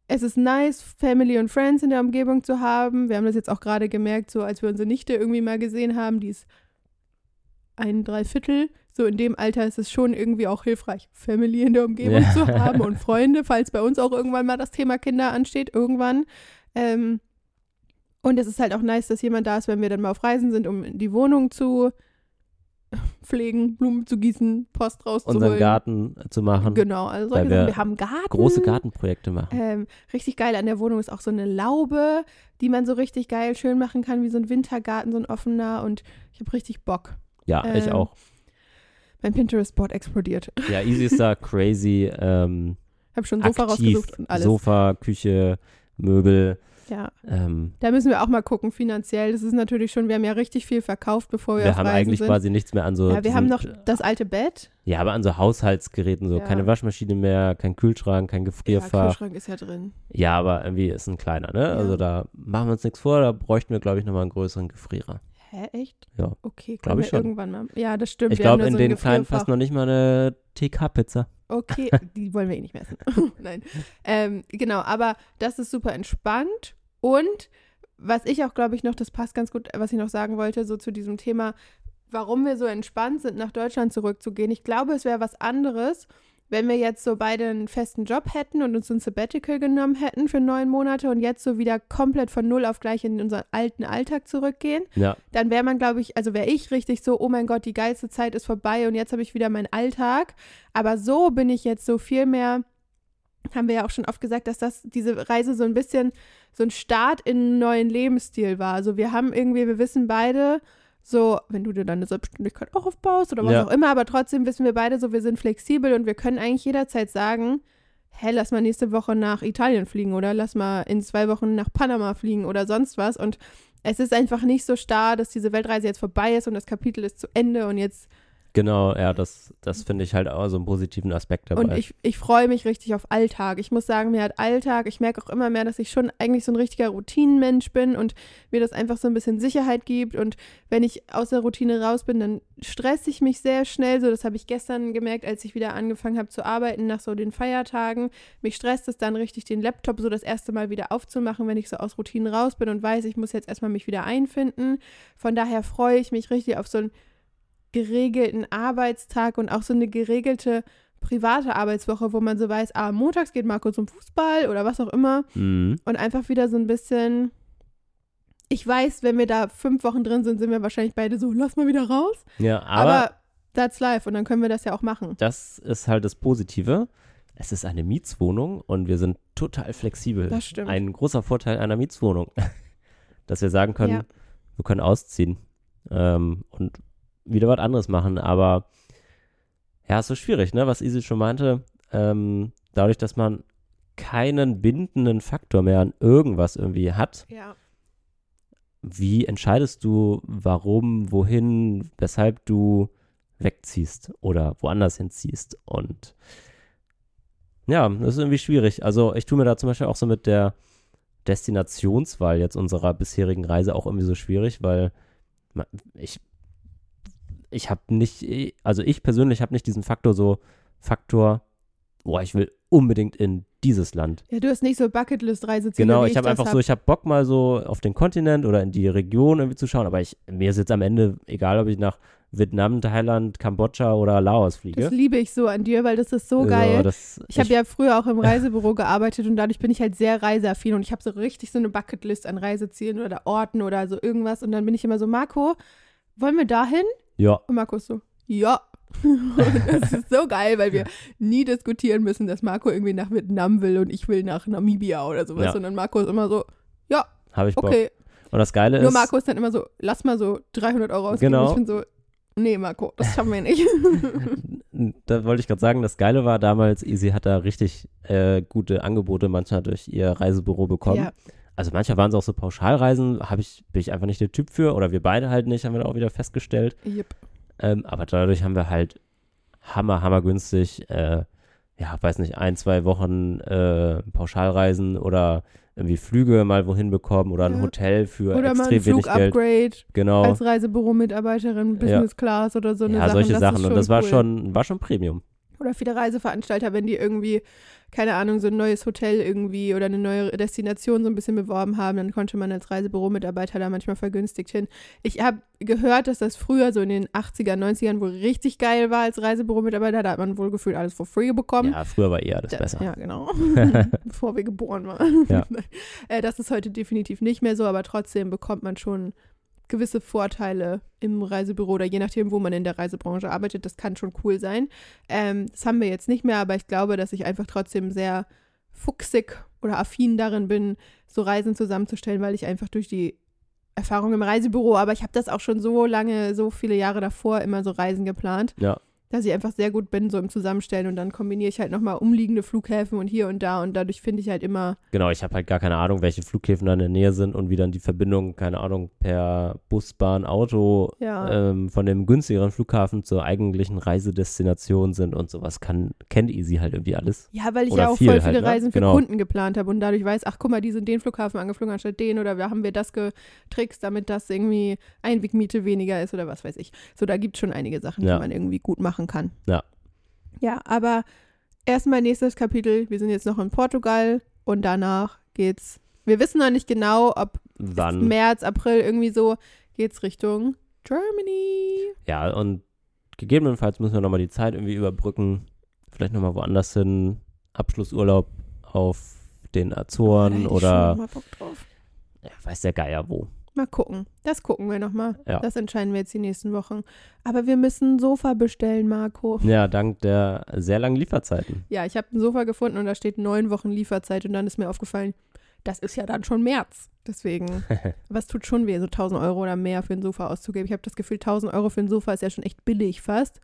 es ist nice, Family und Friends in der Umgebung zu haben. Wir haben das jetzt auch gerade gemerkt, so als wir unsere Nichte irgendwie mal gesehen haben, die ist ein Dreiviertel. So in dem Alter ist es schon irgendwie auch hilfreich, Family in der Umgebung Ja. zu haben und Freunde, falls bei uns auch irgendwann mal das Thema Kinder ansteht, irgendwann. Ähm, und es ist halt auch nice, dass jemand da ist, wenn wir dann mal auf Reisen sind, um die Wohnung zu pflegen, Blumen zu gießen, Post rauszuholen. Unseren Garten zu machen, Genau, also solche wir. Wir haben Garten. große Gartenprojekte machen. Ähm, richtig geil an der Wohnung ist auch so eine Laube, die man so richtig geil schön machen kann, wie so ein Wintergarten, so ein offener. Und ich habe richtig Bock. ja, ich ähm, auch. Mein Pinterest-Board explodiert. Ja, Easy ist da crazy ähm, Ich habe schon Sofa aktiv. rausgesucht und alles. Sofa, Küche, Möbel. Ja, Ähm, da müssen wir auch mal gucken finanziell. Das ist natürlich schon, wir haben ja richtig viel verkauft, bevor wir, wir auf haben Reisen eigentlich sind. quasi nichts mehr an so. ja, wir haben diesen- noch das alte Bett. Ja, aber an so Haushaltsgeräten, so Ja. keine Waschmaschine mehr, kein Kühlschrank, kein Ja, Gefrierfach. Kühlschrank ist ja drin. Ja, aber irgendwie ist ein kleiner, ne? Ja. Also da machen wir uns nichts vor, da bräuchten wir, glaube ich, nochmal einen größeren Gefrierer. Hä, echt? Ja. Okay, Glaub können ich schon. irgendwann mal. Ja, das stimmt. Ich glaube, in so den kleinen passt noch nicht mal eine TK-Pizza. Okay, die wollen wir eh nicht mehr essen. Nein. Ähm, genau, aber das ist super entspannt. Und was ich auch, glaube ich, noch, das passt ganz gut, was ich noch sagen wollte, so zu diesem Thema, warum wir so entspannt sind, nach Deutschland zurückzugehen. Ich glaube, es wäre was anderes, wenn wir jetzt so beide einen festen Job hätten und uns ein Sabbatical genommen hätten für neun Monate und jetzt so wieder komplett von null auf gleich in unseren alten Alltag zurückgehen Ja, dann wäre man, glaube ich, also wäre ich richtig so, oh mein Gott, die geilste Zeit ist vorbei und jetzt habe ich wieder meinen Alltag. Aber so bin ich jetzt so viel mehr, haben wir ja auch schon oft gesagt, dass das diese Reise so ein bisschen so ein Start in einen neuen Lebensstil war. Also wir haben irgendwie, wir wissen beide, so, wenn du dir deine Selbstständigkeit auch aufbaust oder was Ja. auch immer, aber trotzdem wissen wir beide so, wir sind flexibel und wir können eigentlich jederzeit sagen, hä, lass mal nächste Woche nach Italien fliegen oder lass mal in zwei Wochen nach Panama fliegen oder sonst was. Und es ist einfach nicht so starr, dass diese Weltreise jetzt vorbei ist und das Kapitel ist zu Ende und jetzt genau, ja, das, das finde ich halt auch so einen positiven Aspekt dabei. Und ich, ich freue mich richtig auf Alltag. Ich muss sagen, mir hat Alltag, ich merke auch immer mehr, dass ich schon eigentlich so ein richtiger Routinenmensch bin und mir das einfach so ein bisschen Sicherheit gibt. Und wenn ich aus der Routine raus bin, dann stresse ich mich sehr schnell. So, das habe ich gestern gemerkt, als ich wieder angefangen habe zu arbeiten nach so den Feiertagen. Mich stresst es dann richtig, den Laptop so das erste Mal wieder aufzumachen, wenn ich so aus Routinen raus bin und weiß, ich muss jetzt erstmal mich wieder einfinden. Von daher freue ich mich richtig auf so ein geregelten Arbeitstag und auch so eine geregelte private Arbeitswoche, wo man so weiß, ah, montags geht Marco zum Fußball oder was auch immer. Mhm. Und einfach wieder so ein bisschen. Ich weiß, wenn wir da fünf Wochen drin sind, sind wir wahrscheinlich beide so, lass mal wieder raus. Ja, aber, Aber, that's life und dann können wir das ja auch machen. das ist halt das Positive. Es ist eine Mietswohnung und wir sind total flexibel. Das stimmt. Ein großer Vorteil einer Mietswohnung, dass wir sagen können, Ja. wir können ausziehen ähm, und wieder was anderes machen. Aber ja, ist so schwierig, ne? Was Isi schon meinte. Ähm, dadurch, dass man keinen bindenden Faktor mehr an irgendwas irgendwie hat, Ja. wie entscheidest du, warum, wohin, weshalb du wegziehst oder woanders hinziehst? Und ja, das ist irgendwie schwierig. Also ich tue mir da zum Beispiel auch so mit der Destinationswahl jetzt unserer bisherigen Reise auch irgendwie so schwierig, weil ich ich habe nicht, also ich persönlich habe nicht diesen Faktor so Faktor, boah, ich will unbedingt in dieses Land. Ja, du hast nicht so Bucketlist-Reiseziele. Genau, wie ich habe einfach hab. so, ich habe Bock mal so auf den Kontinent oder in die Region irgendwie zu schauen, aber ich, mir ist jetzt am Ende egal, ob ich nach Vietnam, Thailand, Kambodscha oder Laos fliege. Das liebe ich so an dir, weil das ist so geil. das, Ich habe ja früher auch im Reisebüro gearbeitet und dadurch bin ich halt sehr reiseaffin und ich habe so richtig so eine Bucketlist an Reisezielen oder Orten oder so irgendwas und dann bin ich immer so, Marco, wollen wir dahin? Ja, Und Marco ist so, ja. das ist so geil, weil wir nie diskutieren müssen, dass Marco irgendwie nach Vietnam will und ich will nach Namibia oder sowas, Ja. sondern Marco ist immer so, ja, habe ich Bock. okay. Und das Geile Nur ist, Marco ist dann immer so, lass mal so 300 Euro ausgeben. Genau. Und ich bin so, nee, Marco, das schaffen wir nicht. da wollte ich gerade sagen, das Geile war damals, Easy hat da richtig äh, gute Angebote manchmal durch ihr Reisebüro bekommen. ja, Also manchmal waren es auch so Pauschalreisen, habe ich, bin ich einfach nicht der Typ für oder wir beide halt nicht, haben wir da auch wieder festgestellt. yep. Ähm, aber dadurch haben wir halt hammer, hammer günstig, äh, ja, weiß nicht, ein, zwei Wochen äh, Pauschalreisen oder irgendwie Flüge mal wohin bekommen oder ein Ja. Hotel für Oder mal ein extrem wenig Geld. Flugupgrade Genau. als Reisebüro-Mitarbeiterin, Business Class oder so eine ja, Sachen. solche Sachen. Und das war cool. schon, war schon Premium. Oder viele Reiseveranstalter, wenn die irgendwie, keine Ahnung, so ein neues Hotel irgendwie oder eine neue Destination so ein bisschen beworben haben, dann konnte man als Reisebüro-Mitarbeiter da manchmal vergünstigt hin. Ich habe gehört, dass das früher so in den 80er, 90ern wohl richtig geil war als Reisebüro-Mitarbeiter. Da hat man wohl gefühlt alles for free bekommen. Ja, früher war eher alles Da- besser. Ja, genau. Bevor wir geboren waren. Ja. äh, das ist heute definitiv nicht mehr so, aber trotzdem bekommt man schon gewisse Vorteile im Reisebüro oder je nachdem, wo man in der Reisebranche arbeitet. Das kann schon cool sein. Ähm, das haben wir jetzt nicht mehr, aber ich glaube, dass ich einfach trotzdem sehr fuchsig oder affin darin bin, so Reisen zusammenzustellen, weil ich einfach durch die Erfahrung im Reisebüro, aber ich habe das auch schon so lange, so viele Jahre davor immer so Reisen geplant Ja. Dass ich einfach sehr gut bin, so im Zusammenstellen und dann kombiniere ich halt nochmal umliegende Flughäfen und hier und da und dadurch finde ich halt immer, Genau, ich habe halt gar keine Ahnung, welche Flughäfen da in der Nähe sind und wie dann die Verbindung, keine Ahnung, per Bus, Bahn, Auto ja, ähm, von dem günstigeren Flughafen zur eigentlichen Reisedestination sind und sowas kann, kennt Easy halt irgendwie alles. ja, weil ich oder ja auch viel voll halt, viele ne? Reisen für Genau. Kunden geplant habe und dadurch weiß, ach guck mal, die sind den Flughafen angeflogen anstatt den oder wir haben wir das getrickst, damit das irgendwie Einwegmiete weniger ist oder was weiß ich. So, da gibt es schon einige Sachen, Ja. die man irgendwie gut machen kann. Ja. Ja, aber erstmal nächstes Kapitel, wir sind jetzt noch in Portugal und danach geht's, wir wissen noch nicht genau, ob Wann? März, April irgendwie so, geht's Richtung Germany. Ja, und gegebenenfalls müssen wir nochmal die Zeit irgendwie überbrücken. Vielleicht nochmal woanders hin. Abschlussurlaub auf den Azoren ich oder ja, weiß der Geier wo. Mal gucken. Das gucken wir nochmal. Ja. Das entscheiden wir jetzt die nächsten Wochen. Aber wir müssen ein Sofa bestellen, Marco. Ja, dank der sehr langen Lieferzeiten. Ja, ich habe ein Sofa gefunden und da steht neun Wochen Lieferzeit und dann ist mir aufgefallen, das ist ja dann schon März. Deswegen, aber es tut schon weh, so 1000 Euro oder mehr für ein Sofa auszugeben. Ich habe das Gefühl, 1000 Euro für ein Sofa ist ja schon echt billig fast.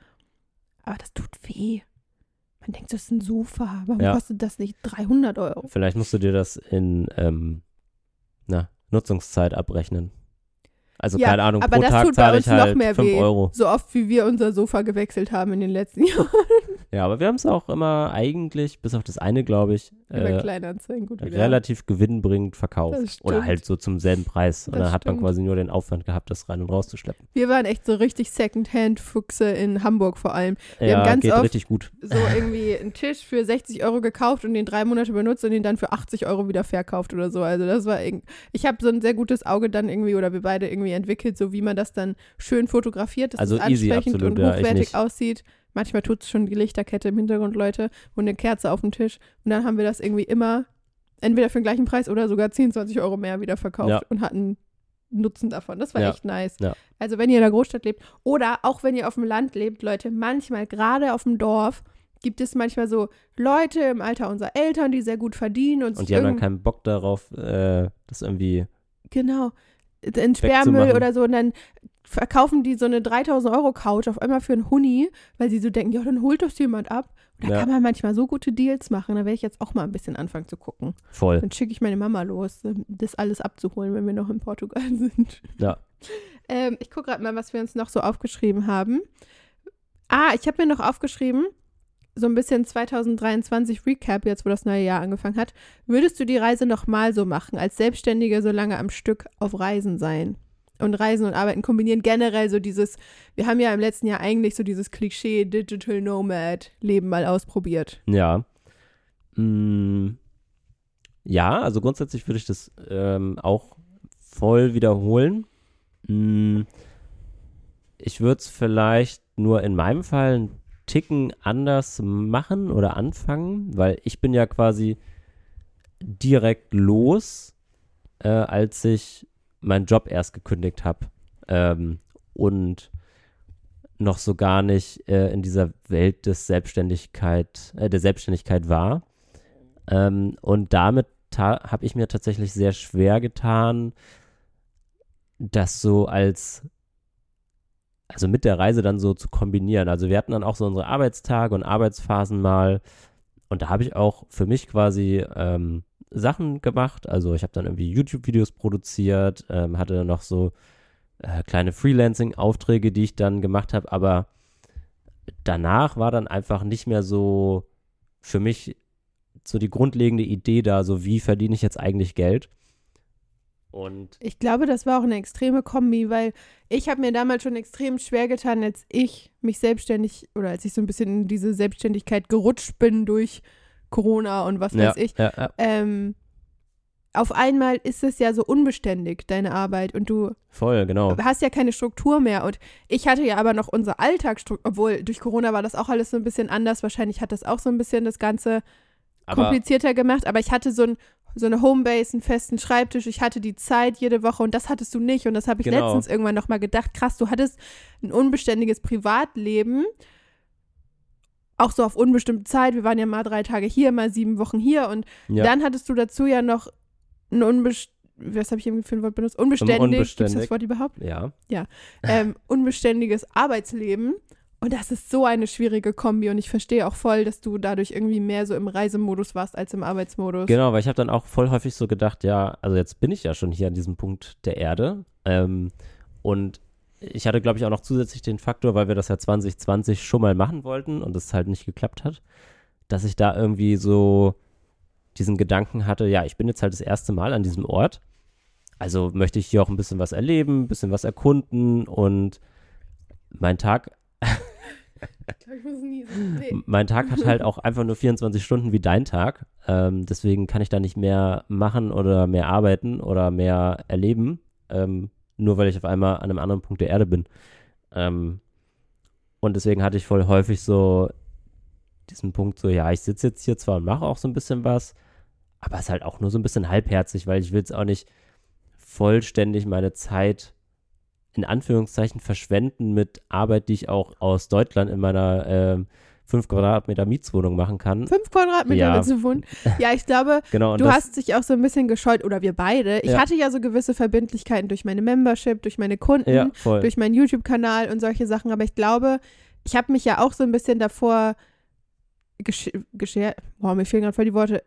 Aber das tut weh. Man denkt, das ist ein Sofa. Warum Ja. kostet das nicht 300 Euro? Vielleicht musst du dir das in ähm, na, Nutzungszeit abrechnen. Also Ja, keine Ahnung, aber pro das Tag tut bei zahle uns ich noch halt mehr 5 weh. Euro. So oft, wie wir unser Sofa gewechselt haben in den letzten Jahren. Ja, aber wir haben es auch immer eigentlich, bis auf das eine, glaube ich, äh, gut relativ gewinnbringend verkauft. Oder halt so zum selben Preis. Und Das dann hat man stimmt. quasi nur den Aufwand gehabt, das rein und rauszuschleppen. Wir waren echt so richtig Secondhand-Fuchse in Hamburg vor allem. Wir ja, haben ganz geht oft- richtig gut. So irgendwie einen Tisch für 60 Euro gekauft und den drei Monate benutzt und den dann für 80 Euro wieder verkauft oder so. Also das war irgendwie, ich habe so ein sehr gutes Auge dann irgendwie oder wir beide irgendwie entwickelt, so wie man das dann schön fotografiert, dass Also es easy, ansprechend absolut, und ja, hochwertig nicht. aussieht. Manchmal tut es schon die Lichterkette im Hintergrund, Leute, und eine Kerze auf dem Tisch. Und dann haben wir das irgendwie immer entweder für den gleichen Preis oder sogar 10, 20 Euro mehr wieder verkauft Ja. und hatten Nutzen davon. Das war Ja. echt nice. Ja. Also wenn ihr in der Großstadt lebt oder auch wenn ihr auf dem Land lebt, Leute, manchmal gerade auf dem Dorf gibt es manchmal so Leute im Alter unserer Eltern, die sehr gut verdienen und, Und die haben dann keinen Bock darauf, äh, das irgendwie. Genau. In Sperrmüll oder so und dann verkaufen die so eine 3000 Euro Couch auf einmal für einen Huni, weil sie so denken, ja, dann holt das jemand ab. Und da Ja. kann man manchmal so gute Deals machen. Da werde ich jetzt auch mal ein bisschen anfangen zu gucken. Voll. Dann schicke ich meine Mama los, das alles abzuholen, wenn wir noch in Portugal sind. Ja. Ähm, ich gucke gerade mal, was wir uns noch so aufgeschrieben haben. Ah, ich habe mir noch aufgeschrieben, so ein bisschen 2023 Recap, jetzt wo das neue Jahr angefangen hat. Würdest du die Reise nochmal so machen, als Selbstständige so lange am Stück auf Reisen sein? Und Reisen und Arbeiten kombinieren generell so dieses, wir haben ja im letzten Jahr eigentlich so dieses Klischee Digital Nomad Leben mal ausprobiert. Ja. Mm, ja, also grundsätzlich würde ich das ähm, auch voll wiederholen. Mm, ich würde es vielleicht nur in meinem Fall einen Ticken anders machen oder anfangen, weil ich bin ja quasi direkt los, äh, als ich meinen Job erst gekündigt habe. Ähm, und noch so gar nicht äh, in dieser Welt des Selbstständigkeit, äh, der Selbstständigkeit war. Ähm, und damit habe ich mir tatsächlich sehr schwer getan, das so als, also mit der Reise dann so zu kombinieren. Also wir hatten dann auch so unsere Arbeitstage und Arbeitsphasen mal. Und da habe ich auch für mich quasi ähm, Sachen gemacht. Also ich habe dann irgendwie YouTube-Videos produziert, ähm, hatte noch so äh, kleine Freelancing-Aufträge, die ich dann gemacht habe, aber danach war dann einfach nicht mehr so für mich so die grundlegende Idee da, so wie verdiene ich jetzt eigentlich Geld. Und Ich glaube, das war auch eine extreme Kombi, weil ich habe mir damals schon extrem schwer getan, als ich mich selbstständig oder als ich so ein bisschen in diese Selbstständigkeit gerutscht bin durch Corona und was ja, weiß ich. ja, ja, Ähm, auf einmal ist es ja so unbeständig, deine Arbeit, und du voll, genau. hast ja keine Struktur mehr. Und ich hatte ja aber noch unsere Alltagsstruktur, obwohl durch Corona war das auch alles so ein bisschen anders. Wahrscheinlich hat das auch so ein bisschen das Ganze Aber komplizierter gemacht, aber ich hatte so, ein, so eine Homebase, einen festen Schreibtisch, ich hatte die Zeit jede Woche und das hattest du nicht und das habe ich Genau. letztens irgendwann nochmal gedacht, krass, du hattest ein unbeständiges Privatleben, auch so auf unbestimmte Zeit, wir waren ja mal drei Tage hier, mal sieben Wochen hier und ja, dann hattest du dazu ja noch ein unbest was habe ich eben für ein Wort benutzt? Unbeständig. Gibt es unbeständig. das Wort überhaupt? ja, ähm, unbeständiges Arbeitsleben. Und das ist so eine schwierige Kombi. Und ich verstehe auch voll, dass du dadurch irgendwie mehr so im Reisemodus warst als im Arbeitsmodus. genau, weil ich habe dann auch voll häufig so gedacht, ja, also jetzt bin ich ja schon hier an diesem Punkt der Erde. Ähm, und ich hatte, glaube ich, auch noch zusätzlich den Faktor, weil wir das ja 2020 schon mal machen wollten und es halt nicht geklappt hat, dass ich da irgendwie so diesen Gedanken hatte, ja, ich bin jetzt halt das erste Mal an diesem Ort. Also möchte ich hier auch ein bisschen was erleben, ein bisschen was erkunden und mein Tag Ich glaub, ich muss niesen. Nee. Mein Tag hat halt auch einfach nur 24 Stunden wie dein Tag. Ähm, deswegen kann ich da nicht mehr machen oder mehr arbeiten oder mehr erleben, ähm, nur weil ich auf einmal an einem anderen Punkt der Erde bin. Ähm, und deswegen hatte ich voll häufig so diesen Punkt, so, ja, ich sitze jetzt hier zwar und mache auch so ein bisschen was, aber es ist halt auch nur so ein bisschen halbherzig, weil ich will jetzt auch nicht vollständig meine Zeit in Anführungszeichen verschwenden mit Arbeit, die ich auch aus Deutschland in meiner ähm, 5 Quadratmeter Mietswohnung machen kann. Fünf Quadratmeter Ja. willst du wohnen? Ja, ich glaube, Genau, und du hast dich auch so ein bisschen gescheut, oder wir beide. Ich Ja. hatte ja so gewisse Verbindlichkeiten durch meine Membership, durch meine Kunden, ja, durch meinen YouTube-Kanal und solche Sachen. Aber ich glaube, ich habe mich ja auch so ein bisschen davor gesch geschert. Boah, mir fehlen gerade voll die Worte.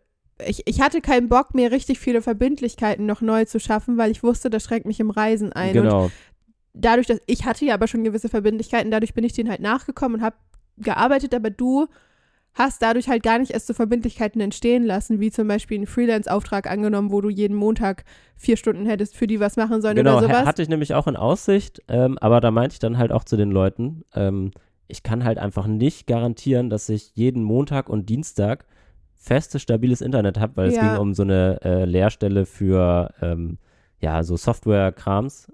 Ich, ich hatte keinen Bock, mir richtig viele Verbindlichkeiten noch neu zu schaffen, weil ich wusste, das schränkt mich im Reisen ein. Und genau, dadurch, dass ich hatte ja aber schon gewisse Verbindlichkeiten, dadurch bin ich denen halt nachgekommen und habe gearbeitet, aber du hast dadurch halt gar nicht erst so Verbindlichkeiten entstehen lassen, wie zum Beispiel einen Freelance-Auftrag angenommen, wo du jeden Montag vier Stunden hättest für die was machen sollen genau, oder sowas. hatte ich nämlich auch in Aussicht, ähm, aber da meinte ich dann halt auch zu den Leuten, ähm, ich kann halt einfach nicht garantieren, dass ich jeden Montag und Dienstag festes, stabiles Internet habe, weil es Ja. ging um so eine äh, Lehrstelle für ähm, ja, so Software-Krams.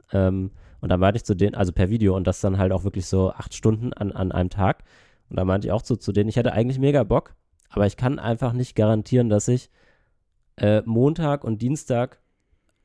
Und dann meinte ich zu denen, also per Video und das dann halt auch wirklich so acht Stunden an, an einem Tag. Und da meinte ich auch so zu denen, ich hätte eigentlich mega Bock, aber ich kann einfach nicht garantieren, dass ich äh, Montag und Dienstag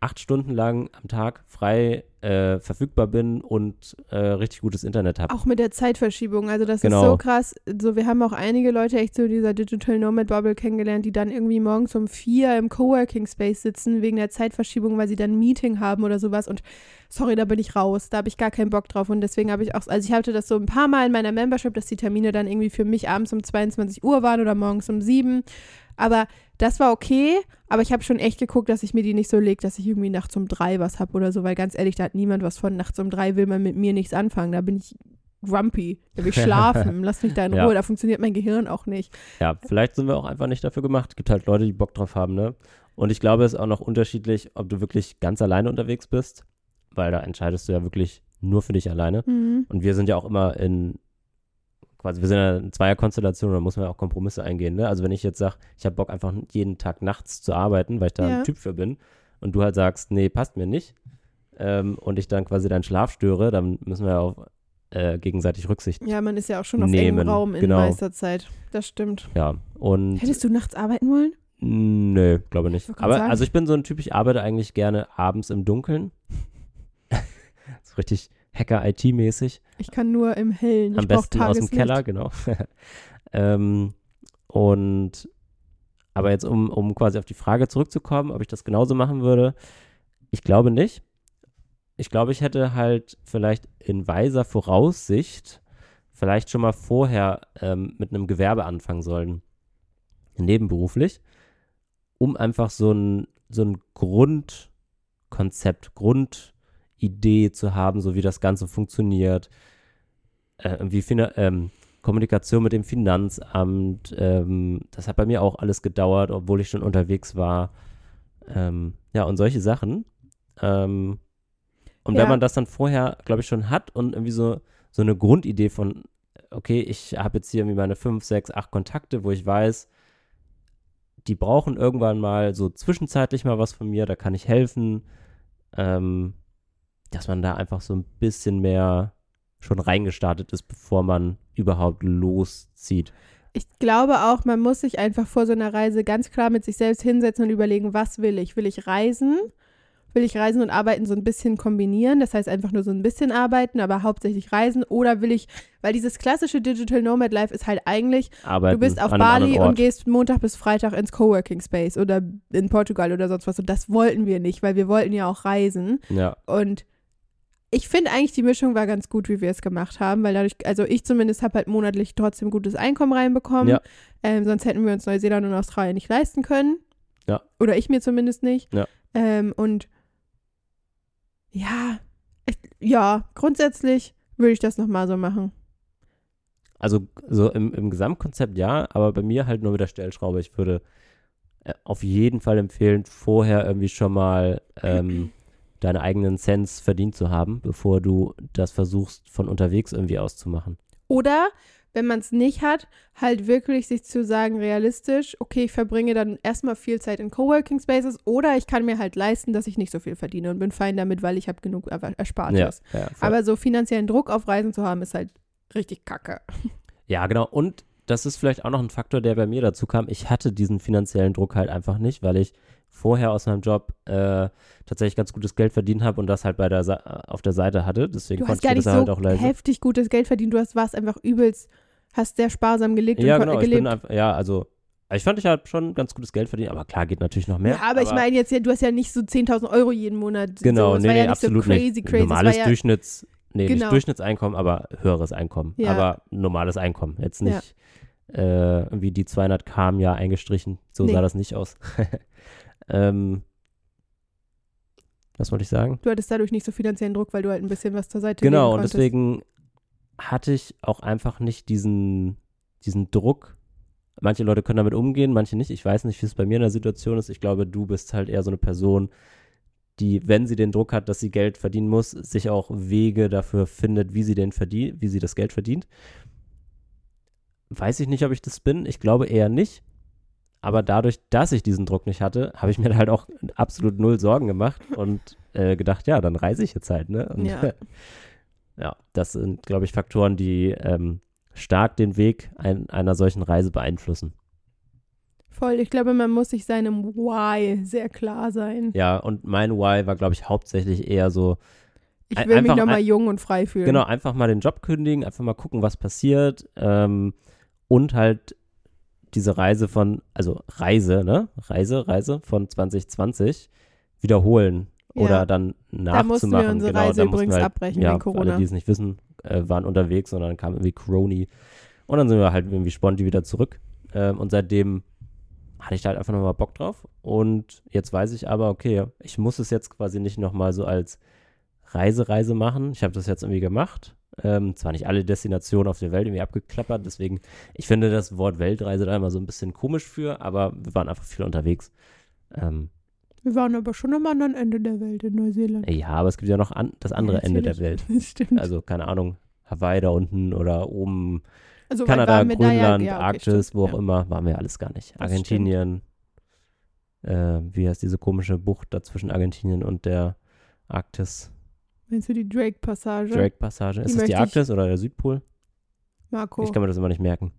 acht Stunden lang am Tag frei äh, verfügbar bin und äh, richtig gutes Internet habe. Auch mit der Zeitverschiebung. Also das Genau. ist so krass. So, wir haben auch einige Leute echt so dieser Digital Nomad Bubble kennengelernt, die dann irgendwie morgens um vier im Coworking Space sitzen wegen der Zeitverschiebung, weil sie dann ein Meeting haben oder sowas. Und sorry, da bin ich raus. Da habe ich gar keinen Bock drauf. Und deswegen habe ich auch, also ich hatte das so ein paar Mal in meiner Membership, dass die Termine dann irgendwie für mich abends um 22 Uhr waren oder morgens um sieben. Aber das war okay, aber ich habe schon echt geguckt, dass ich mir die nicht so lege, dass ich irgendwie nachts um drei was habe oder so, weil ganz ehrlich, da hat niemand was von. Nachts um drei will man mit mir nichts anfangen. Da bin ich grumpy, da will ich schlafen. Lass mich da in Ja. Ruhe, da funktioniert mein Gehirn auch nicht. Ja, vielleicht sind wir auch einfach nicht dafür gemacht. Es gibt halt Leute, die Bock drauf haben, ne? Und ich glaube, es ist auch noch unterschiedlich, ob du wirklich ganz alleine unterwegs bist, weil da entscheidest du ja wirklich nur für dich alleine. Mhm. Und wir sind ja auch immer in, quasi, wir sind ja in Zweierkonstellation, da muss man ja auch Kompromisse eingehen, ne? Also wenn ich jetzt sage, ich habe Bock einfach jeden Tag nachts zu arbeiten, weil ich da Ja. ein Typ für bin, und du halt sagst, nee, passt mir nicht, ähm, und ich dann quasi deinen Schlaf störe, dann müssen wir ja auch äh, gegenseitig Rücksicht. Ja, man ist ja auch schon auf Nehmen, engem Raum in genau. meiner Zeit. Das stimmt. Ja, und Hättest du nachts arbeiten wollen? Nö, glaube nicht. Aber sagen. also ich bin so ein Typ, ich arbeite eigentlich gerne abends im Dunkeln. so richtig Hacker-IT-mäßig. Ich kann nur im Hellen. Am ich besten aus dem. Keller, genau. ähm, und aber jetzt, um, um quasi auf die Frage zurückzukommen, ob ich das genauso machen würde, ich glaube nicht. Ich glaube, ich hätte halt vielleicht in weiser Voraussicht vielleicht schon mal vorher ähm, mit einem Gewerbe anfangen sollen, nebenberuflich, um einfach so ein, so ein Grundkonzept, Grundidee zu haben, so wie das Ganze funktioniert, äh, wie Fina ähm, Kommunikation mit dem Finanzamt, ähm, das hat bei mir auch alles gedauert, obwohl ich schon unterwegs war. Ähm, ja, und solche Sachen. Ähm, und Ja. wenn man das dann vorher, glaube ich, schon hat und irgendwie so, so eine Grundidee von, okay, ich habe jetzt hier irgendwie meine fünf, sechs, acht Kontakte, wo ich weiß, die brauchen irgendwann mal so zwischenzeitlich mal was von mir, da kann ich helfen, ähm, dass man da einfach so ein bisschen mehr schon reingestartet ist, bevor man überhaupt loszieht. Ich glaube auch, man muss sich einfach vor so einer Reise ganz klar mit sich selbst hinsetzen und überlegen, was will ich? Will ich reisen? Will ich Reisen und Arbeiten so ein bisschen kombinieren? Das heißt einfach nur so ein bisschen arbeiten, aber hauptsächlich reisen? Oder will ich, weil dieses klassische Digital Nomad Life ist halt eigentlich, Arbeiten du bist auf Bali und gehst Montag bis Freitag ins Coworking Space oder in Portugal oder sonst was. Und das wollten wir nicht, weil wir wollten ja auch reisen. Ja, Und ich finde eigentlich, die Mischung war ganz gut, wie wir es gemacht haben, weil dadurch, also ich zumindest habe halt monatlich trotzdem gutes Einkommen reinbekommen. Ja. Ähm, sonst hätten wir uns Neuseeland und Australien nicht leisten können. Ja. Oder ich mir zumindest nicht. Ja. Ähm, und ja, ich, ja, grundsätzlich würde ich das nochmal so machen. also so im, im Gesamtkonzept ja, aber bei mir halt nur mit der Stellschraube. Ich würde äh, auf jeden Fall empfehlen, vorher irgendwie schon mal ähm, deine eigenen Cents verdient zu haben, bevor du das versuchst, von unterwegs irgendwie auszumachen. Oder, wenn man es nicht hat, halt wirklich sich zu sagen, realistisch, okay, ich verbringe dann erstmal viel Zeit in Coworking Spaces oder ich kann mir halt leisten, dass ich nicht so viel verdiene und bin fein damit, weil ich habe genug Er- Erspartes. Ja, ja. Aber so finanziellen Druck auf Reisen zu haben, ist halt richtig kacke. ja, genau. Und das ist vielleicht auch noch ein Faktor, der bei mir dazu kam. Ich hatte diesen finanziellen Druck halt einfach nicht, weil ich vorher aus meinem Job äh, tatsächlich ganz gutes Geld verdient habe und das halt bei der Sa auf der Seite hatte. Deswegen Du hast konnte gar ich nicht das so halt auch leisten. heftig gutes Geld verdient, du hast, warst einfach übelst, hast sehr sparsam gelebt Ja, und genau. kon- Ich bin gelebt. einfach, ja, also ich fand, ich habe schon ganz gutes Geld verdient, aber klar geht natürlich noch mehr. ja, aber, ich meine jetzt, ja, du hast ja nicht so 10.000 Euro jeden Monat. Genau, so, nee, nee, ja nicht absolut so crazy, nicht. crazy. Normales ja, Durchschnitts, nee, Genau. nicht Durchschnittseinkommen, aber höheres Einkommen. Ja. Aber normales Einkommen. Jetzt nicht äh, irgendwie die 200k im Jahr eingestrichen. So Nee. sah das nicht aus. ähm, was wollte ich sagen? du hattest dadurch nicht so finanziellen Druck, weil du halt ein bisschen was zur Seite Genau, und deswegen hatte ich auch einfach nicht diesen, diesen Druck. Manche Leute können damit umgehen, manche nicht. Ich weiß nicht, wie es bei mir in der Situation ist. Ich glaube, du bist halt eher so eine Person, die, wenn sie den Druck hat, dass sie Geld verdienen muss, sich auch Wege dafür findet, wie sie den verdient, wie sie das Geld verdient. Weiß ich nicht, ob ich das bin. Ich glaube eher nicht. Aber dadurch, dass ich diesen Druck nicht hatte, habe ich mir halt auch absolut null Sorgen gemacht und äh, gedacht, ja, dann reise ich jetzt halt, ne? Und Ja. ja, das sind, glaube ich, Faktoren, die ähm, stark den Weg ein, einer solchen Reise beeinflussen. Voll, ich glaube, man muss sich seinem Why sehr klar sein. Ja, und mein Why war, glaube ich, hauptsächlich eher so, Ich will mich nochmal jung und frei fühlen. genau, einfach mal den Job kündigen, einfach mal gucken, was passiert ähm, und halt diese Reise von, also Reise, ne? Reise, Reise von 2020 wiederholen Ja. oder dann nachzumachen. Da mussten wir unsere genau, Reise übrigens wir abbrechen ja, wegen Corona. alle, die es nicht wissen, äh, waren unterwegs und dann kam irgendwie Crony und dann sind wir halt irgendwie sponti wieder zurück ähm, und seitdem hatte ich da halt einfach nochmal Bock drauf und jetzt weiß ich aber, okay, ich muss es jetzt quasi nicht nochmal so als Reisereise machen. Ich habe das jetzt irgendwie gemacht. Ähm, zwar nicht alle Destinationen auf der Welt irgendwie abgeklappert, deswegen, ich finde das Wort Weltreise da immer so ein bisschen komisch für, aber wir waren einfach viel unterwegs. Ähm, Wir waren aber schon am anderen Ende der Welt in Neuseeland. ja, aber es gibt ja noch an, das andere Ja, Ende der Welt. Das stimmt. Also, keine Ahnung, Hawaii da unten oder oben, Also Kanada, Grönland, ja, okay, Arktis, stimmt, wo auch ja. immer, waren wir alles gar nicht. Argentinien, äh, wie heißt diese komische Bucht da zwischen Argentinien und der Arktis? Meinst du die Drake-Passage? Drake-Passage. Ist das die Arktis oder der Südpol? Marco, Ich kann mir das immer nicht merken.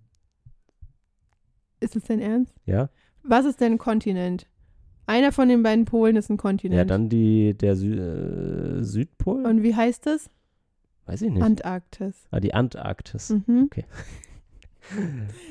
ist es dein Ernst? Ja? Was ist denn ein Kontinent? Einer von den beiden Polen ist ein Kontinent. Ja, dann die, der Sü äh, Südpol? Und wie heißt es? Weiß ich nicht. Antarktis. ah, die Antarktis. Mhm.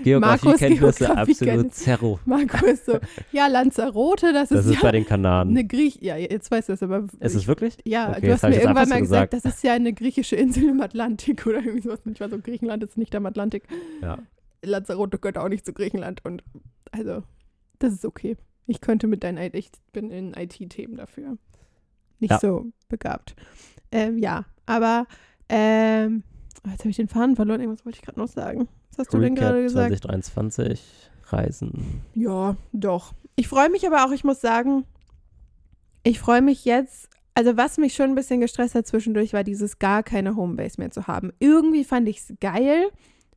Geografiekenntnisse Geografiekenntnisse. absolut zerro. Marco ist so, ja, Lanzarote, das, Das ist, ist bei ja den Kanaren. eine Griech... Ja, jetzt weißt du es, aber... Ist es ich, wirklich? ja, Okay, du hast mir irgendwann mal gesagt, gesagt. das ist ja eine griechische Insel im Atlantik oder irgendwie sowas. Ich war so, Griechenland ist nicht am Atlantik. Ja. Lanzarote gehört auch nicht zu Griechenland und also, das ist okay. Ich könnte mit deinen, ich bin in IT-Themen dafür nicht Ja. so begabt. Ähm, ja, aber ähm, oh, jetzt habe ich den Faden verloren. Irgendwas wollte ich gerade noch sagen. Was hast du denn gerade Recap gesagt? 2023, Reisen. Ja, doch. Ich freue mich aber auch, ich muss sagen, ich freue mich jetzt. Also, was mich schon ein bisschen gestresst hat zwischendurch, war dieses gar keine Homebase mehr zu haben. Irgendwie fand ich es geil,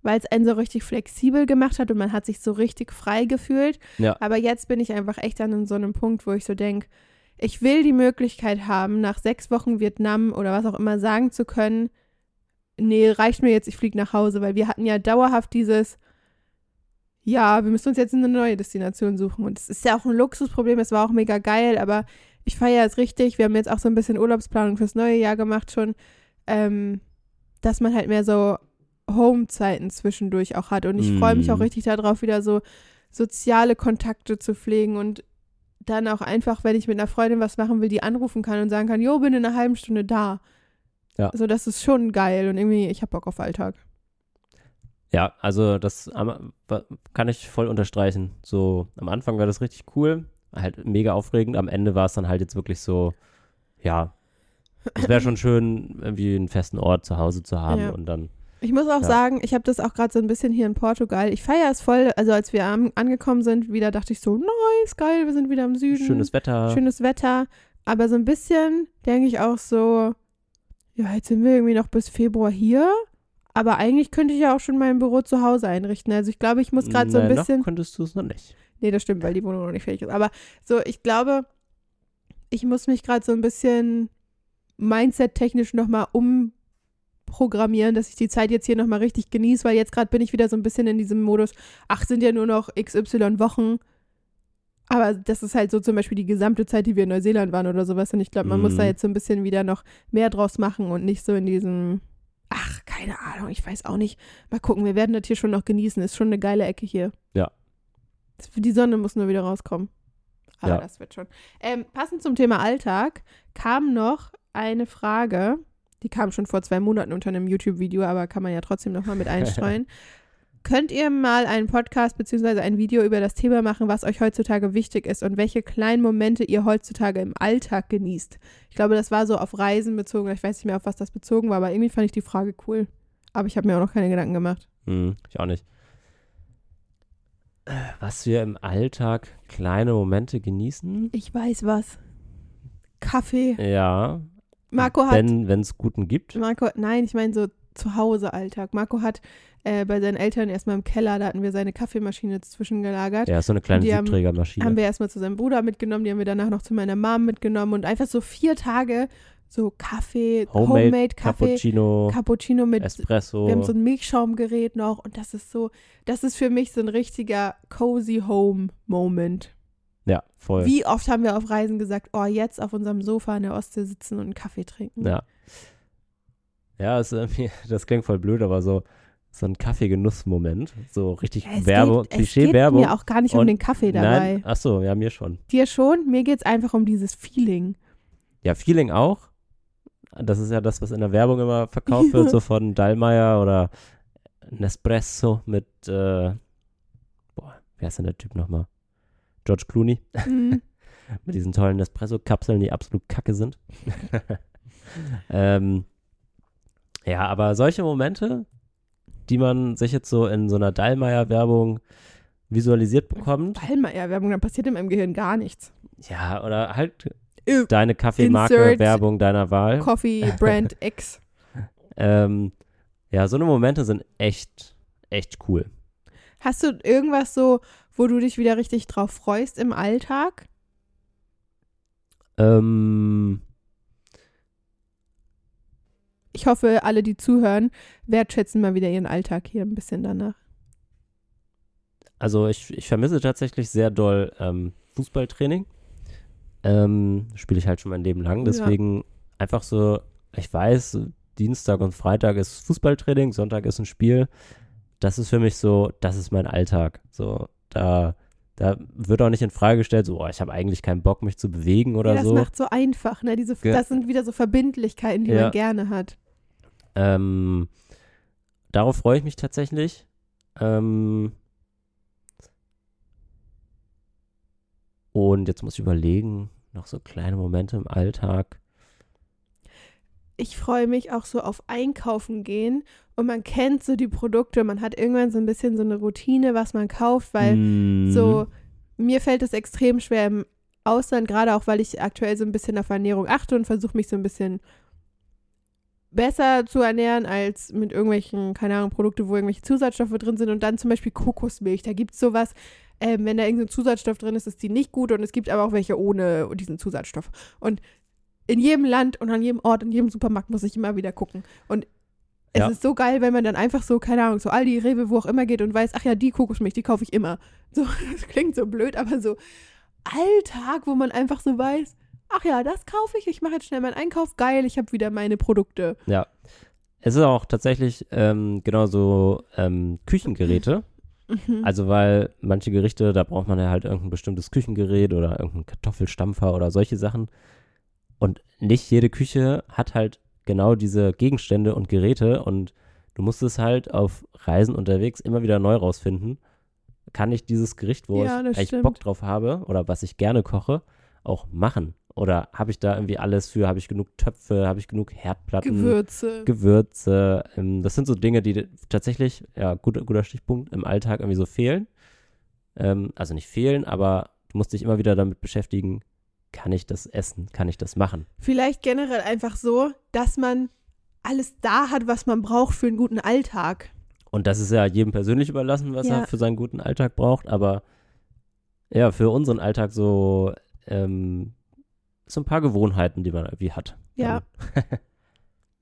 weil es einen so richtig flexibel gemacht hat und man hat sich so richtig frei gefühlt. Ja. Aber jetzt bin ich einfach echt an so einem Punkt, wo ich so denke, ich will die Möglichkeit haben, nach sechs Wochen Vietnam oder was auch immer sagen zu können, nee, reicht mir jetzt, ich fliege nach Hause, weil wir hatten ja dauerhaft dieses, ja, wir müssen uns jetzt eine neue Destination suchen. Und es ist ja auch ein Luxusproblem, es war auch mega geil, aber ich feiere es richtig. Wir haben jetzt auch so ein bisschen Urlaubsplanung fürs neue Jahr gemacht schon, ähm, dass man halt mehr so Home-Zeiten zwischendurch auch hat. Und ich freue mich auch Mm. richtig darauf, wieder so soziale Kontakte zu pflegen und dann auch einfach, wenn ich mit einer Freundin was machen will, die anrufen kann und sagen kann, jo, bin in einer halben Stunde da. Ja. Also das ist schon geil und irgendwie, ich hab Bock auf Alltag. Ja, also das kann ich voll unterstreichen. So am Anfang war das richtig cool, halt mega aufregend. Am Ende war es dann halt jetzt wirklich so, ja, es wäre schon schön, irgendwie einen festen Ort zu Hause zu haben Ja. und dann, Ich muss auch Ja. sagen, ich habe das auch gerade so ein bisschen hier in Portugal. Ich feiere es voll. Also als wir am, angekommen sind, wieder dachte ich so, nice, geil, wir sind wieder im Süden. schönes Wetter. schönes Wetter. Aber so ein bisschen denke ich auch so, ja, jetzt sind wir irgendwie noch bis Februar hier. Aber eigentlich könnte ich ja auch schon mein Büro zu Hause einrichten. Also ich glaube, ich muss gerade so ein bisschen. Noch könntest du es noch nicht. Nee, das stimmt, weil die Wohnung noch nicht fertig ist. Aber so, ich glaube, ich muss mich gerade so ein bisschen mindset-technisch nochmal umprogrammieren, dass ich die Zeit jetzt hier nochmal richtig genieße, weil jetzt gerade bin ich wieder so ein bisschen in diesem Modus, ach, sind ja nur noch XY Wochen. Aber das ist halt so zum Beispiel die gesamte Zeit, die wir in Neuseeland waren oder sowas. Und ich glaube, man muss da Mhm. jetzt so ein bisschen wieder noch mehr draus machen und nicht so in diesem, ach, keine Ahnung, ich weiß auch nicht. Mal gucken, wir werden das hier schon noch genießen. Ist schon eine geile Ecke hier. Ja. Die Sonne muss nur wieder rauskommen. Aber Ja. das wird schon. Ähm, passend zum Thema Alltag kam noch eine Frage, die kam schon vor zwei Monaten unter einem YouTube-Video, aber kann man ja trotzdem nochmal mit einstreuen. Könnt ihr mal einen Podcast bzw. ein Video über das Thema machen, was euch heutzutage wichtig ist und welche kleinen Momente ihr heutzutage im Alltag genießt? Ich glaube, das war so auf Reisen bezogen. Ich weiß nicht mehr, auf was das bezogen war, aber irgendwie fand ich die Frage cool. Aber ich habe mir auch noch keine Gedanken gemacht. Hm, ich auch nicht. Was wir im Alltag kleine Momente genießen. Ich weiß was. Kaffee. Ja. Marco hat Wenn es guten gibt. Marco, nein, ich meine so zu Hause Alltag. Marco hat äh, bei seinen Eltern erstmal im Keller, da hatten wir seine Kaffeemaschine zwischengelagert. Ja, ist so eine kleine die haben- Siebträgermaschine. Haben wir erstmal zu seinem Bruder mitgenommen, die haben wir danach noch zu meiner Mom mitgenommen und einfach so vier Tage so Kaffee, Homemade, Homemade, Kaffee, Cappuccino, Cappuccino mit Espresso. Wir haben so ein Milchschaumgerät noch und das ist so, das ist für mich so ein richtiger cozy Home Moment. ja, voll. Wie oft haben wir auf Reisen gesagt, oh, jetzt auf unserem Sofa in der Ostsee sitzen und einen Kaffee trinken. Ja. Ja, ist irgendwie, das klingt voll blöd, aber so, so ein Kaffeegenussmoment. So richtig es Werbung, geht, es geht Klischee-Werbung. mir auch gar nicht um und- den Kaffee dabei. Nein, ach so, ja, mir schon. Dir schon? Mir geht es einfach um dieses Feeling. Ja, Feeling auch. Das ist ja das, was in der Werbung immer verkauft wird, so von Dallmayr oder Nespresso mit, äh, boah, wer ist denn der Typ nochmal? George Clooney. Mhm. mit diesen tollen Nespresso-Kapseln, die absolut kacke sind. ähm, ja, aber solche Momente, die man sich jetzt so in so einer Dallmayr-Werbung visualisiert bekommt, Ballmeier-Werbung, da passiert in meinem Gehirn gar nichts. ja, oder halt Äh, deine Kaffeemarke, Insert Werbung deiner Wahl. Coffee Brand X. Ähm, ja, so eine Momente sind echt, echt cool. Hast du irgendwas so, wo du dich wieder richtig drauf freust im Alltag? Ähm, Ich hoffe, alle, die zuhören, wertschätzen mal wieder ihren Alltag hier ein bisschen danach. also ich, ich vermisse tatsächlich sehr doll ähm, Fußballtraining. Ähm, Spiele ich halt schon mein Leben lang. Ja. Deswegen einfach so, ich weiß, Dienstag und Freitag ist Fußballtraining, Sonntag ist ein Spiel. Das ist für mich so, das ist mein Alltag. So, da, da wird auch nicht in Frage gestellt, so, oh, ich habe eigentlich keinen Bock, mich zu bewegen oder ja, das so. macht so einfach, ne? Diese, das sind wieder so Verbindlichkeiten, die Ja. man gerne hat. Ähm, darauf freue ich mich tatsächlich. Ähm, und jetzt muss ich überlegen, noch so kleine Momente im Alltag. Ich freue mich auch so auf Einkaufen gehen und man kennt so die Produkte, man hat irgendwann so ein bisschen so eine Routine, was man kauft, weil Mhm. so mir fällt es extrem schwer im Ausland, gerade auch weil ich aktuell so ein bisschen auf Ernährung achte und versuche mich so ein bisschen besser zu ernähren als mit irgendwelchen, keine Ahnung, Produkte, wo irgendwelche Zusatzstoffe drin sind und dann zum Beispiel Kokosmilch. Da gibt es sowas, ähm, wenn da irgendein Zusatzstoff drin ist, ist die nicht gut und es gibt aber auch welche ohne diesen Zusatzstoff. Und in jedem Land und an jedem Ort, in jedem Supermarkt muss ich immer wieder gucken. Und es Ja. ist so geil, wenn man dann einfach so, keine Ahnung, so Aldi, Rewe, wo auch immer geht und weiß, ach ja, die Kokosmilch, die kaufe ich immer. So, das klingt so blöd, aber so Alltag, wo man einfach so weiß, ach ja, das kaufe ich, ich mache jetzt schnell meinen Einkauf, geil, ich habe wieder meine Produkte. Ja. Es ist auch tatsächlich ähm, genauso ähm, Küchengeräte. Mhm. Also, weil manche Gerichte, da braucht man ja halt irgendein bestimmtes Küchengerät oder irgendeinen Kartoffelstampfer oder solche Sachen. Und nicht jede Küche hat halt genau diese Gegenstände und Geräte und du musst es halt auf Reisen unterwegs immer wieder neu rausfinden. Kann ich dieses Gericht, wo Ja, ich stimmt. Bock drauf habe oder was ich gerne koche, auch machen? Oder habe ich da irgendwie alles für? Habe ich genug Töpfe? Habe ich genug Herdplatten? Gewürze. Gewürze. Ähm, das sind so Dinge, die tatsächlich, ja, guter, guter Stichpunkt, im Alltag irgendwie so fehlen. Ähm, also nicht fehlen, aber du musst dich immer wieder damit beschäftigen, kann ich das essen? Kann ich das machen? Vielleicht generell einfach so, dass man alles da hat, was man braucht für einen guten Alltag. Und das ist ja jedem persönlich überlassen, was Ja. er für seinen guten Alltag braucht, aber ja, für unseren Alltag so, ähm, so ein paar Gewohnheiten, die man irgendwie hat. Ja. Dann-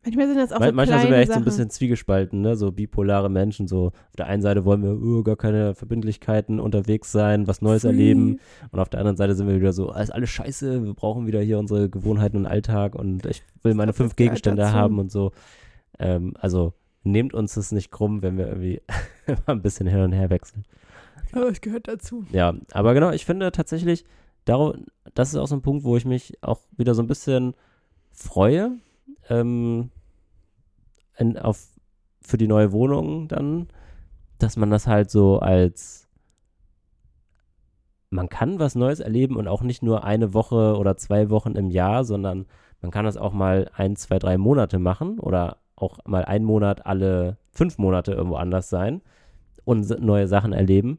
Manchmal sind das auch Man- so manchmal sind wir echt so ein Sachen. bisschen zwiegespalten, ne? So bipolare Menschen. So auf der einen Seite wollen wir uh, gar keine Verbindlichkeiten unterwegs sein, was Neues Free. erleben. Und auf der anderen Seite sind wir wieder so, alles alles scheiße, wir brauchen wieder hier unsere Gewohnheiten und Alltag und ich will meine fünf Gegenstände haben und so. Ähm, also nehmt uns das nicht krumm, wenn wir irgendwie ein bisschen hin und her wechseln. Aber es gehört dazu. Ja, aber genau, ich finde tatsächlich, das ist auch so ein Punkt, wo ich mich auch wieder so ein bisschen freue, ähm, in, auf, für die neue Wohnung dann, dass man das halt so als, man kann was Neues erleben und auch nicht nur eine Woche oder zwei Wochen im Jahr, sondern man kann das auch mal ein, zwei, drei Monate machen oder auch mal einen Monat alle fünf Monate irgendwo anders sein und neue Sachen erleben.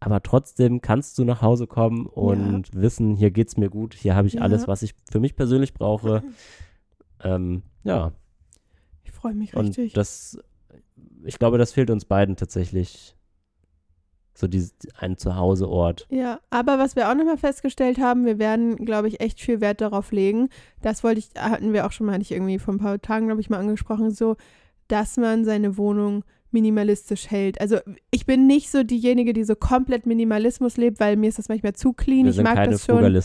Aber trotzdem kannst du nach Hause kommen und wissen, hier geht's mir gut, hier habe ich Ja. alles, was ich für mich persönlich brauche. ähm, ja, Ich freue mich und richtig. das, ich glaube, das fehlt uns beiden tatsächlich so dieses, ein Zuhauseort. Ja, aber was wir auch nochmal festgestellt haben, wir werden, glaube ich, echt viel Wert darauf legen. Das wollte ich, hatten wir auch schon mal, hatte ich irgendwie vor ein paar Tagen, glaube ich, mal angesprochen, so, dass man seine Wohnung minimalistisch hält. Also ich bin nicht so diejenige, die so komplett Minimalismus lebt, weil mir ist das manchmal zu clean. Wir ich mag das schon,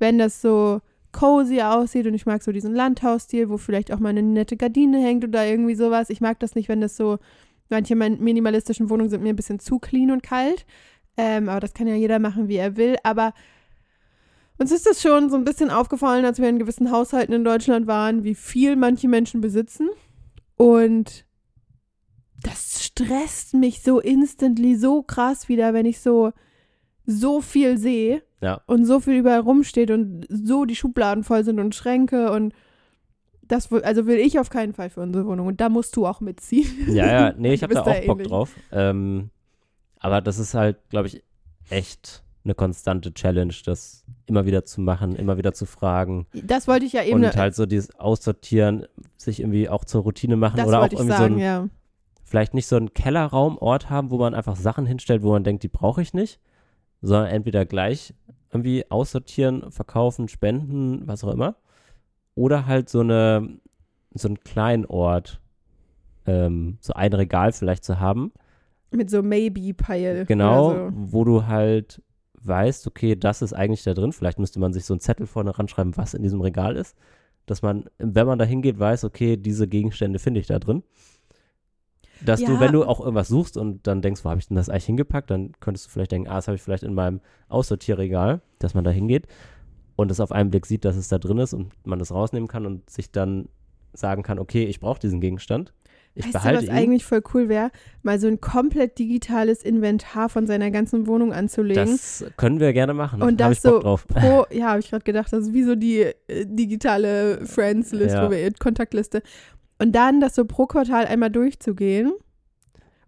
wenn das so cozy aussieht und ich mag so diesen Landhausstil, wo vielleicht auch mal eine nette Gardine hängt oder irgendwie sowas. Ich mag das nicht, wenn das so, manche minimalistischen Wohnungen sind mir ein bisschen zu clean und kalt. Ähm, aber das kann ja jeder machen, wie er will. Aber uns ist das schon so ein bisschen aufgefallen, als wir in gewissen Haushalten in Deutschland waren, wie viel manche Menschen besitzen. Und das stresst mich so instantly so krass wieder, wenn ich so so viel sehe Ja. und so viel überall rumsteht und so die Schubladen voll sind und Schränke und das will, also will ich auf keinen Fall für unsere Wohnung und da musst du auch mitziehen. Ja, ja, nee, ich habe da auch Bock ähnlich. drauf. Ähm, aber das ist halt, glaube ich, echt eine konstante Challenge, das immer wieder zu machen, immer wieder zu fragen Das wollte ich ja eben, und halt so dieses Aussortieren, sich irgendwie auch zur Routine machen oder auch irgendwie sagen, so ein, ja. Vielleicht nicht so einen Kellerraumort haben, wo man einfach Sachen hinstellt, wo man denkt, die brauche ich nicht, sondern entweder gleich irgendwie aussortieren, verkaufen, spenden, was auch immer. Oder halt so eine, so einen kleinen Ort, ähm, so ein Regal vielleicht zu haben, Mit so Maybe-Pile. Genau, so. wo du halt weißt, okay, das ist eigentlich da drin. Vielleicht müsste man sich so einen Zettel vorne ranschreiben, was in diesem Regal ist. Dass man, wenn man da hingeht, weiß, okay, diese Gegenstände finde ich da drin. Dass du, Ja. wenn du auch irgendwas suchst und dann denkst, wo habe ich denn das eigentlich hingepackt, dann könntest du vielleicht denken, ah, das habe ich vielleicht in meinem Aussortierregal, dass man da hingeht und es auf einen Blick sieht, dass es da drin ist und man das rausnehmen kann und sich dann sagen kann, okay, ich brauche diesen Gegenstand. Ich weißt du, behalte was ihn. eigentlich voll cool wäre? Mal so ein komplett digitales Inventar von seiner ganzen Wohnung anzulegen. Das können wir gerne machen. Und das so drauf. pro, ja, habe ich gerade gedacht, das ist wie so die äh, digitale Friends-List, Ja. wir Kontaktliste. Und dann das so pro Quartal einmal durchzugehen.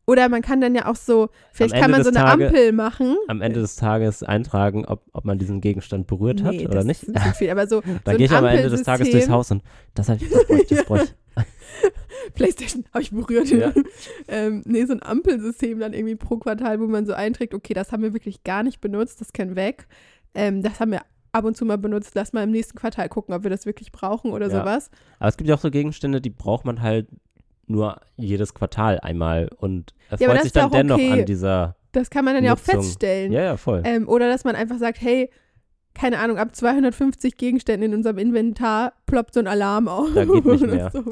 Oder man kann dann ja auch so, vielleicht kann man so eine Tage- Ampel machen. am Ende des Tages eintragen, ob, ob man diesen Gegenstand berührt hat Nee, oder das nicht. ist viel, aber so, Dann so gehe ich am Ende des Tages durchs. Haus und das habe ich, das bräuchte das bräuchte. Playstation habe ich berührt. Ja. ähm, nee, so ein Ampelsystem dann irgendwie pro Quartal, wo man so einträgt, okay, das haben wir wirklich gar nicht benutzt, das können weg. Ähm, das haben wir ab und zu mal benutzt, lass mal im nächsten Quartal gucken, ob wir das wirklich brauchen oder Ja. sowas. Aber es gibt ja auch so Gegenstände, die braucht man halt nur jedes Quartal einmal und aber erfreut das sich ja dann dennoch okay. an dieser. Das kann man dann ja auch Nutzung. feststellen. Ja, ja, voll. Ähm, oder dass man einfach sagt, hey, keine Ahnung, ab 250 Gegenständen in unserem Inventar ploppt so ein Alarm auf. Da geht nicht mehr.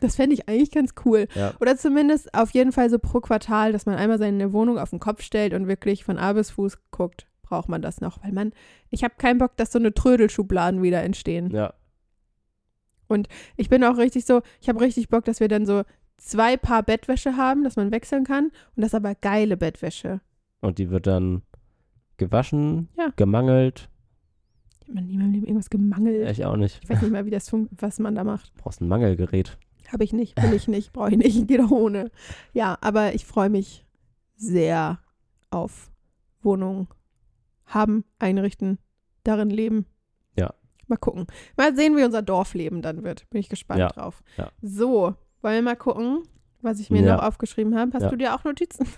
Das fände ich eigentlich ganz cool. Ja. Oder zumindest auf jeden Fall so pro Quartal, dass man einmal seine Wohnung auf den Kopf stellt und wirklich von A bis Fuß guckt, braucht man das noch. Weil man, ich habe keinen Bock, dass so eine Trödelschubladen wieder entstehen. ja. Ich bin auch richtig so, ich habe richtig Bock, dass wir dann so zwei Paar Bettwäsche haben, dass man wechseln kann. Und das aber geile Bettwäsche. Und die wird dann gewaschen, Ja. gemangelt. Ich habe nie in meinem Leben irgendwas gemangelt. Ich auch nicht. Ich weiß nicht mal, wie das was man da macht. Brauchst ein Mangelgerät. Habe ich nicht, will ich nicht, brauche ich nicht, geht auch ohne. Ja, aber ich freue mich sehr auf Wohnung haben, einrichten, darin leben. Ja. Mal gucken. Mal sehen, wie unser Dorfleben dann wird. Bin ich gespannt Ja, drauf. ja. So, wollen wir mal gucken, was ich mir Ja. noch aufgeschrieben habe. Hast du dir auch Notizen?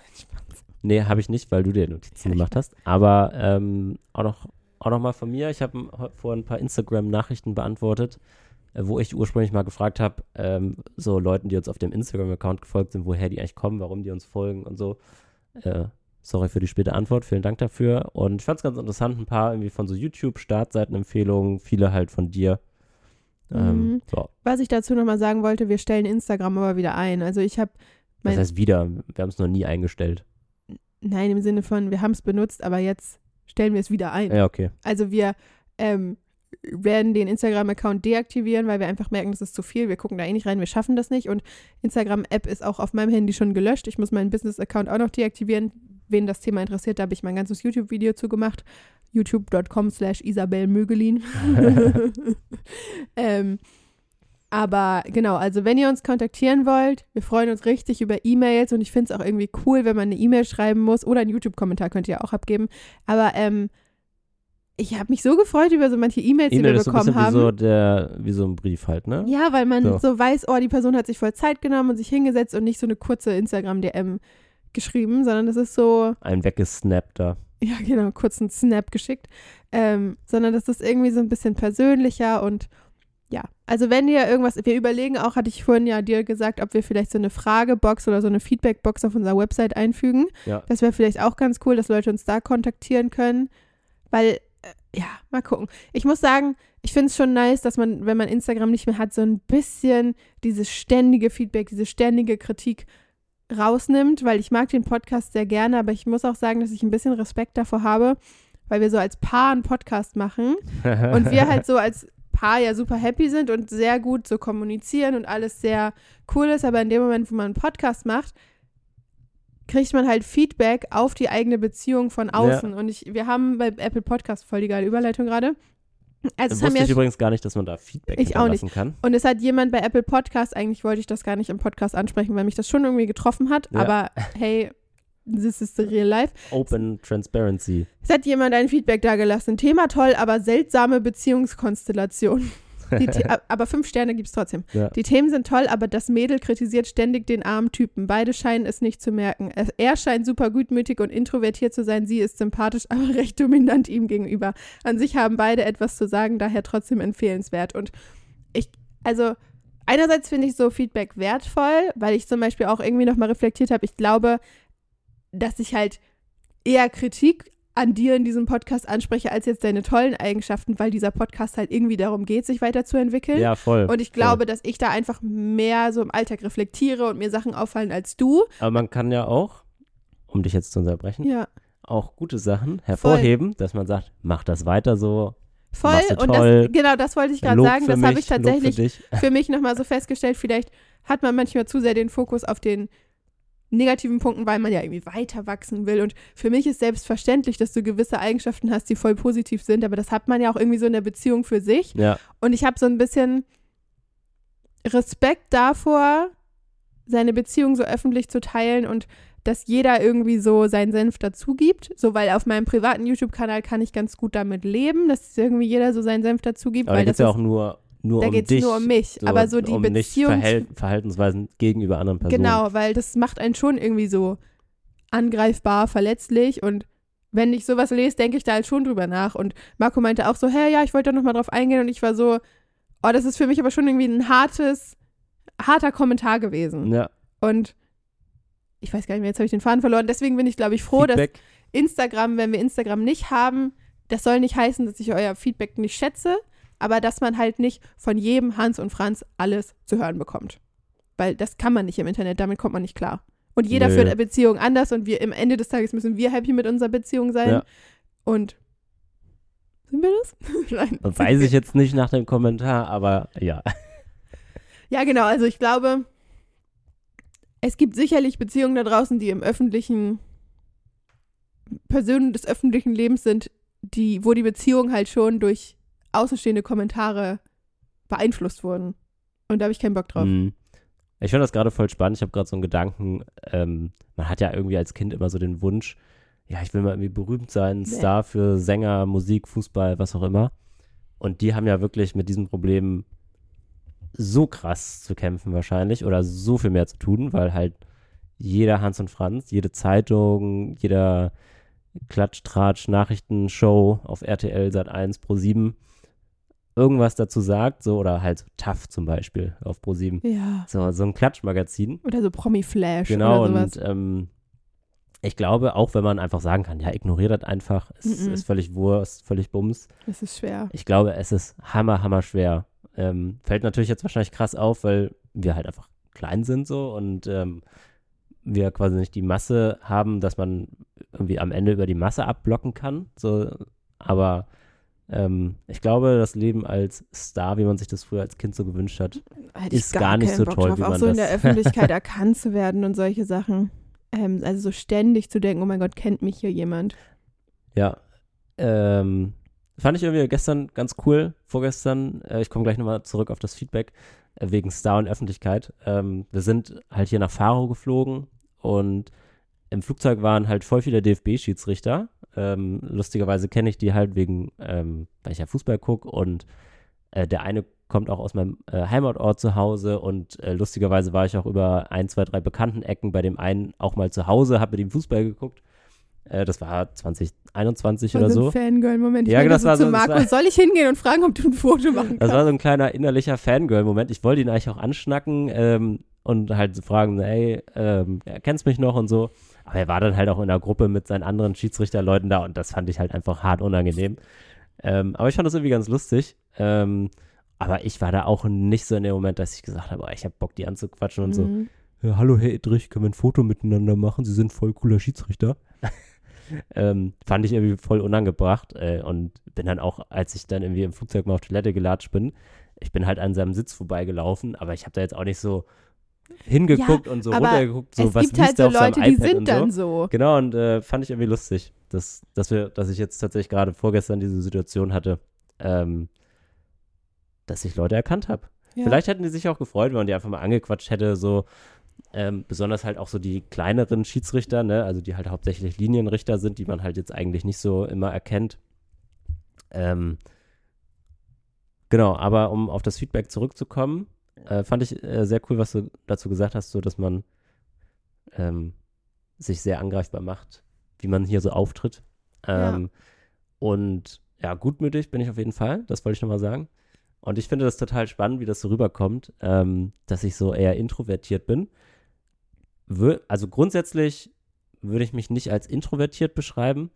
Nee, habe ich nicht, weil du dir Notizen gemacht hast. Aber ähm, auch noch auch noch mal von mir. Ich habe vor ein paar Instagram-Nachrichten beantwortet, äh, wo ich ursprünglich mal gefragt habe, ähm, so Leuten, die uns auf dem Instagram-Account gefolgt sind, woher die eigentlich kommen, warum die uns folgen und so. Äh, sorry für die späte Antwort, vielen Dank dafür. Und ich fand es ganz interessant, ein paar irgendwie von so YouTube-Startseitenempfehlungen, viele halt von dir. Ähm, Mhm. so. Was ich dazu nochmal sagen wollte, wir stellen Instagram aber wieder ein. Also ich habe, Das heißt wieder, wir haben es noch nie eingestellt. nein, im Sinne von, wir haben es benutzt, aber jetzt stellen wir es wieder ein. Ja, okay. Also wir ähm, werden den Instagram-Account deaktivieren, weil wir einfach merken, das ist zu viel. Wir gucken da eh nicht rein, wir schaffen das nicht. Und Instagram-App ist auch auf meinem Handy schon gelöscht. Ich muss meinen Business-Account auch noch deaktivieren. Wen das Thema interessiert, da habe ich mein ganzes YouTube-Video zu gemacht. youtube.com slash Isabel Mögelin. ähm, aber genau, also wenn ihr uns kontaktieren wollt, wir freuen uns richtig über E-Mails und ich finde es auch irgendwie cool, wenn man eine E-Mail schreiben muss oder einen YouTube-Kommentar könnt ihr auch abgeben. Aber ähm, ich habe mich so gefreut über so manche E-Mails, die E-Mail wir ist so ein bekommen bisschen wie haben. so, der, wie so ein Brief halt, ne? Ja, weil man So. so. weiß, oh, die Person hat sich voll Zeit genommen und sich hingesetzt und nicht so eine kurze Instagram-DM, geschrieben, sondern das ist so, Ein weggesnappter. ja genau, kurz einen Snap geschickt, ähm, sondern das ist irgendwie so ein bisschen persönlicher und ja, also wenn ihr irgendwas, wir überlegen auch, hatte ich vorhin ja dir gesagt, ob wir vielleicht so eine Fragebox oder so eine Feedbackbox auf unserer Website einfügen. Ja. Das wäre vielleicht auch ganz cool, dass Leute uns da kontaktieren können, weil, äh, ja, mal gucken. Ich muss sagen, ich finde es schon nice, dass man, wenn man Instagram nicht mehr hat, so ein bisschen dieses ständige Feedback, diese ständige Kritik rausnimmt, weil ich mag den Podcast sehr gerne, aber ich muss auch sagen, dass ich ein bisschen Respekt davor habe, weil wir so als Paar einen Podcast machen und wir halt so als Paar ja super happy sind und sehr gut so kommunizieren und alles sehr cool ist, aber in dem Moment, wo man einen Podcast macht, kriegt man halt Feedback auf die eigene Beziehung von außen. Und ich, wir haben bei Apple Podcast voll die geile Überleitung gerade. Also es haben Wusste ja ich übrigens gar nicht, dass man da Feedback Ich auch nicht. kann. und es hat jemand bei Apple Podcast, eigentlich wollte ich das gar nicht im Podcast ansprechen, weil mich das schon irgendwie getroffen hat, Ja. aber hey, this is the real life. Open Transparency. Es hat jemand ein Feedback dagelassen. Thema toll, aber seltsame Beziehungskonstellation. The aber fünf Sterne gibt es trotzdem. Ja. Die Themen sind toll, aber das Mädel kritisiert ständig den armen Typen. Beide scheinen es nicht zu merken. Er, er scheint super gutmütig und introvertiert zu sein. Sie ist sympathisch, aber recht dominant ihm gegenüber. An sich haben beide etwas zu sagen, daher trotzdem empfehlenswert. Und ich, also einerseits finde ich so Feedback wertvoll, weil ich zum Beispiel auch irgendwie nochmal reflektiert habe. Ich glaube, dass ich halt eher Kritik an dir in diesem Podcast anspreche, als jetzt deine tollen Eigenschaften, weil dieser Podcast halt irgendwie darum geht, sich weiterzuentwickeln. Ja, voll. Und ich glaube, dass ich da einfach mehr so im Alltag reflektiere und mir Sachen auffallen als du. Aber man kann ja auch, um dich jetzt zu unterbrechen, Ja, auch gute Sachen hervorheben, dass man sagt, mach das weiter so. voll. Und das, genau, das wollte ich gerade sagen. Das habe ich Lob tatsächlich für dich. für mich nochmal so festgestellt. Vielleicht hat man manchmal zu sehr den Fokus auf den negativen Punkten, weil man ja irgendwie weiter wachsen will. Und für mich ist selbstverständlich, dass du gewisse Eigenschaften hast, die voll positiv sind, aber das hat man ja auch irgendwie so in der Beziehung für sich. Ja, Und ich habe so ein bisschen Respekt davor, seine Beziehung so öffentlich zu teilen und dass jeder irgendwie so seinen Senf dazu gibt. So, weil auf meinem privaten YouTube-Kanal kann ich ganz gut damit leben, dass irgendwie jeder so seinen Senf dazu gibt. aber da weil es das ja auch nur, nur da um geht es dich. nur um mich. so, aber so die um Beziehung. Verhält Verhaltensweisen gegenüber anderen Personen. Genau, weil das macht einen schon irgendwie so angreifbar, verletzlich und wenn ich sowas lese, denke ich da halt schon drüber nach. Und Marco meinte auch so, hä, ja, ich wollte da nochmal drauf eingehen und ich war so, oh, das ist für mich aber schon irgendwie ein hartes, harter Kommentar gewesen. Ja, Und ich weiß gar nicht mehr, jetzt habe ich den Faden verloren. Deswegen bin ich, glaube ich, froh, dass Feedback. Instagram, wenn wir Instagram nicht haben, das soll nicht heißen, dass ich euer Feedback nicht schätze, aber dass man halt nicht von jedem Hans und Franz alles zu hören bekommt. Weil das kann man nicht im Internet, damit kommt man nicht klar. Und jeder Nö. führt eine Beziehung anders und wir im Ende des Tages müssen wir happy mit unserer Beziehung sein. Ja. Und sind wir das? Nein. Weiß ich jetzt nicht nach dem Kommentar, aber ja. Ja, genau. Also ich glaube, es gibt sicherlich Beziehungen da draußen, die im öffentlichen, Personen des öffentlichen Lebens sind, die, wo die Beziehung halt schon durch außenstehende Kommentare beeinflusst wurden. Und da habe ich keinen Bock drauf. Mhm. Ich finde das gerade voll spannend. Ich habe gerade so einen Gedanken. Ähm, man hat ja irgendwie als Kind immer so den Wunsch, ja, ich will mal irgendwie berühmt sein. Star für Sänger, Musik, Fußball, was auch immer. Und die haben ja wirklich mit diesem Problem so krass zu kämpfen wahrscheinlich oder so viel mehr zu tun, weil halt jeder Hans und Franz, jede Zeitung, jeder Klatsch, Tratsch, Nachrichtenshow auf RTL Sat 1 Pro 7 irgendwas dazu sagt, so oder halt so TAF zum Beispiel auf Pro 7. Ja. So, so ein Klatschmagazin. Oder so Promi-Flash Genau, und ähm, ich glaube, auch wenn man einfach sagen kann, ja, ignoriert das einfach, es Mhm. ist völlig Wurst, völlig Bums. Das ist schwer. Ich glaube, es ist hammer, hammer schwer. Ähm, fällt natürlich jetzt wahrscheinlich krass auf, weil wir halt einfach klein sind so und ähm, wir quasi nicht die Masse haben, dass man irgendwie am Ende über die Masse abblocken kann. So, aber ähm, ich glaube, das Leben als Star, wie man sich das früher als Kind so gewünscht hat, Hätte ist gar nicht keinen so Bock toll, drauf, wie auch man so in das- der Öffentlichkeit erkannt zu werden und solche Sachen. Ähm, also so ständig zu denken, oh mein Gott, kennt mich hier jemand. Ja. Ähm, fand ich irgendwie gestern ganz cool, vorgestern. Äh, ich komme gleich nochmal zurück auf das Feedback äh, wegen Star und Öffentlichkeit. Ähm, wir sind halt hier nach Faro geflogen und im Flugzeug waren halt voll viele DFB-Schiedsrichter. Ähm, lustigerweise kenne ich die halt wegen, ähm, weil ich ja Fußball gucke und äh, der eine kommt auch aus meinem äh, Heimatort zu Hause und äh, lustigerweise war ich auch über ein, zwei, drei bekannten Ecken bei dem einen auch mal zu Hause, habe mit ihm Fußball geguckt. Äh, das war 2021 oder so. ein Fangirl-Moment. Ja, meinte das so war so- Marco, war- soll ich hingehen und fragen, ob du ein Foto machen Das war kannst? so ein kleiner innerlicher Fangirl-Moment. Ich wollte ihn eigentlich auch anschnacken ähm, und halt so fragen, ey, ähm, kennst mich noch und so. Aber er war dann halt auch in der Gruppe mit seinen anderen Schiedsrichterleuten da und das fand ich halt einfach hart unangenehm. Ähm, aber ich fand das irgendwie ganz lustig. Ähm, aber ich war da auch nicht so in dem Moment, dass ich gesagt habe, ich habe Bock, die anzuquatschen und so. Mhm. Ja, hallo Herr Edrich, können wir ein Foto miteinander machen? Sie sind voll cooler Schiedsrichter. Ähm, fand ich irgendwie voll unangebracht äh, und bin dann auch, als ich dann irgendwie im Flugzeug mal auf Toilette gelatscht bin, ich bin halt an seinem Sitz vorbeigelaufen, aber ich habe da jetzt auch nicht so hingeguckt und so runtergeguckt, so es was gibt halt liest so auf seinem Leute, die iPad sind und so. dann so. Genau, und äh, fand ich irgendwie lustig, dass, dass, wir, dass ich jetzt tatsächlich gerade vorgestern diese Situation hatte, ähm, dass ich Leute erkannt habe. Ja. Vielleicht hätten die sich auch gefreut, wenn man die einfach mal angequatscht hätte, so ähm, besonders halt auch so die kleineren Schiedsrichter, ne, also die halt hauptsächlich Linienrichter sind, die man halt jetzt eigentlich nicht so immer erkennt. Ähm, genau, aber um auf das Feedback zurückzukommen, äh, fand ich äh, sehr cool, was du dazu gesagt hast, so dass man ähm, sich sehr angreifbar macht, wie man hier so auftritt. Ja. Ähm, Und ja, gutmütig bin ich auf jeden Fall, das wollte ich nochmal sagen. Und ich finde das total spannend, wie das so rüberkommt, ähm, dass ich so eher introvertiert bin. Also grundsätzlich würde ich mich nicht als introvertiert beschreiben.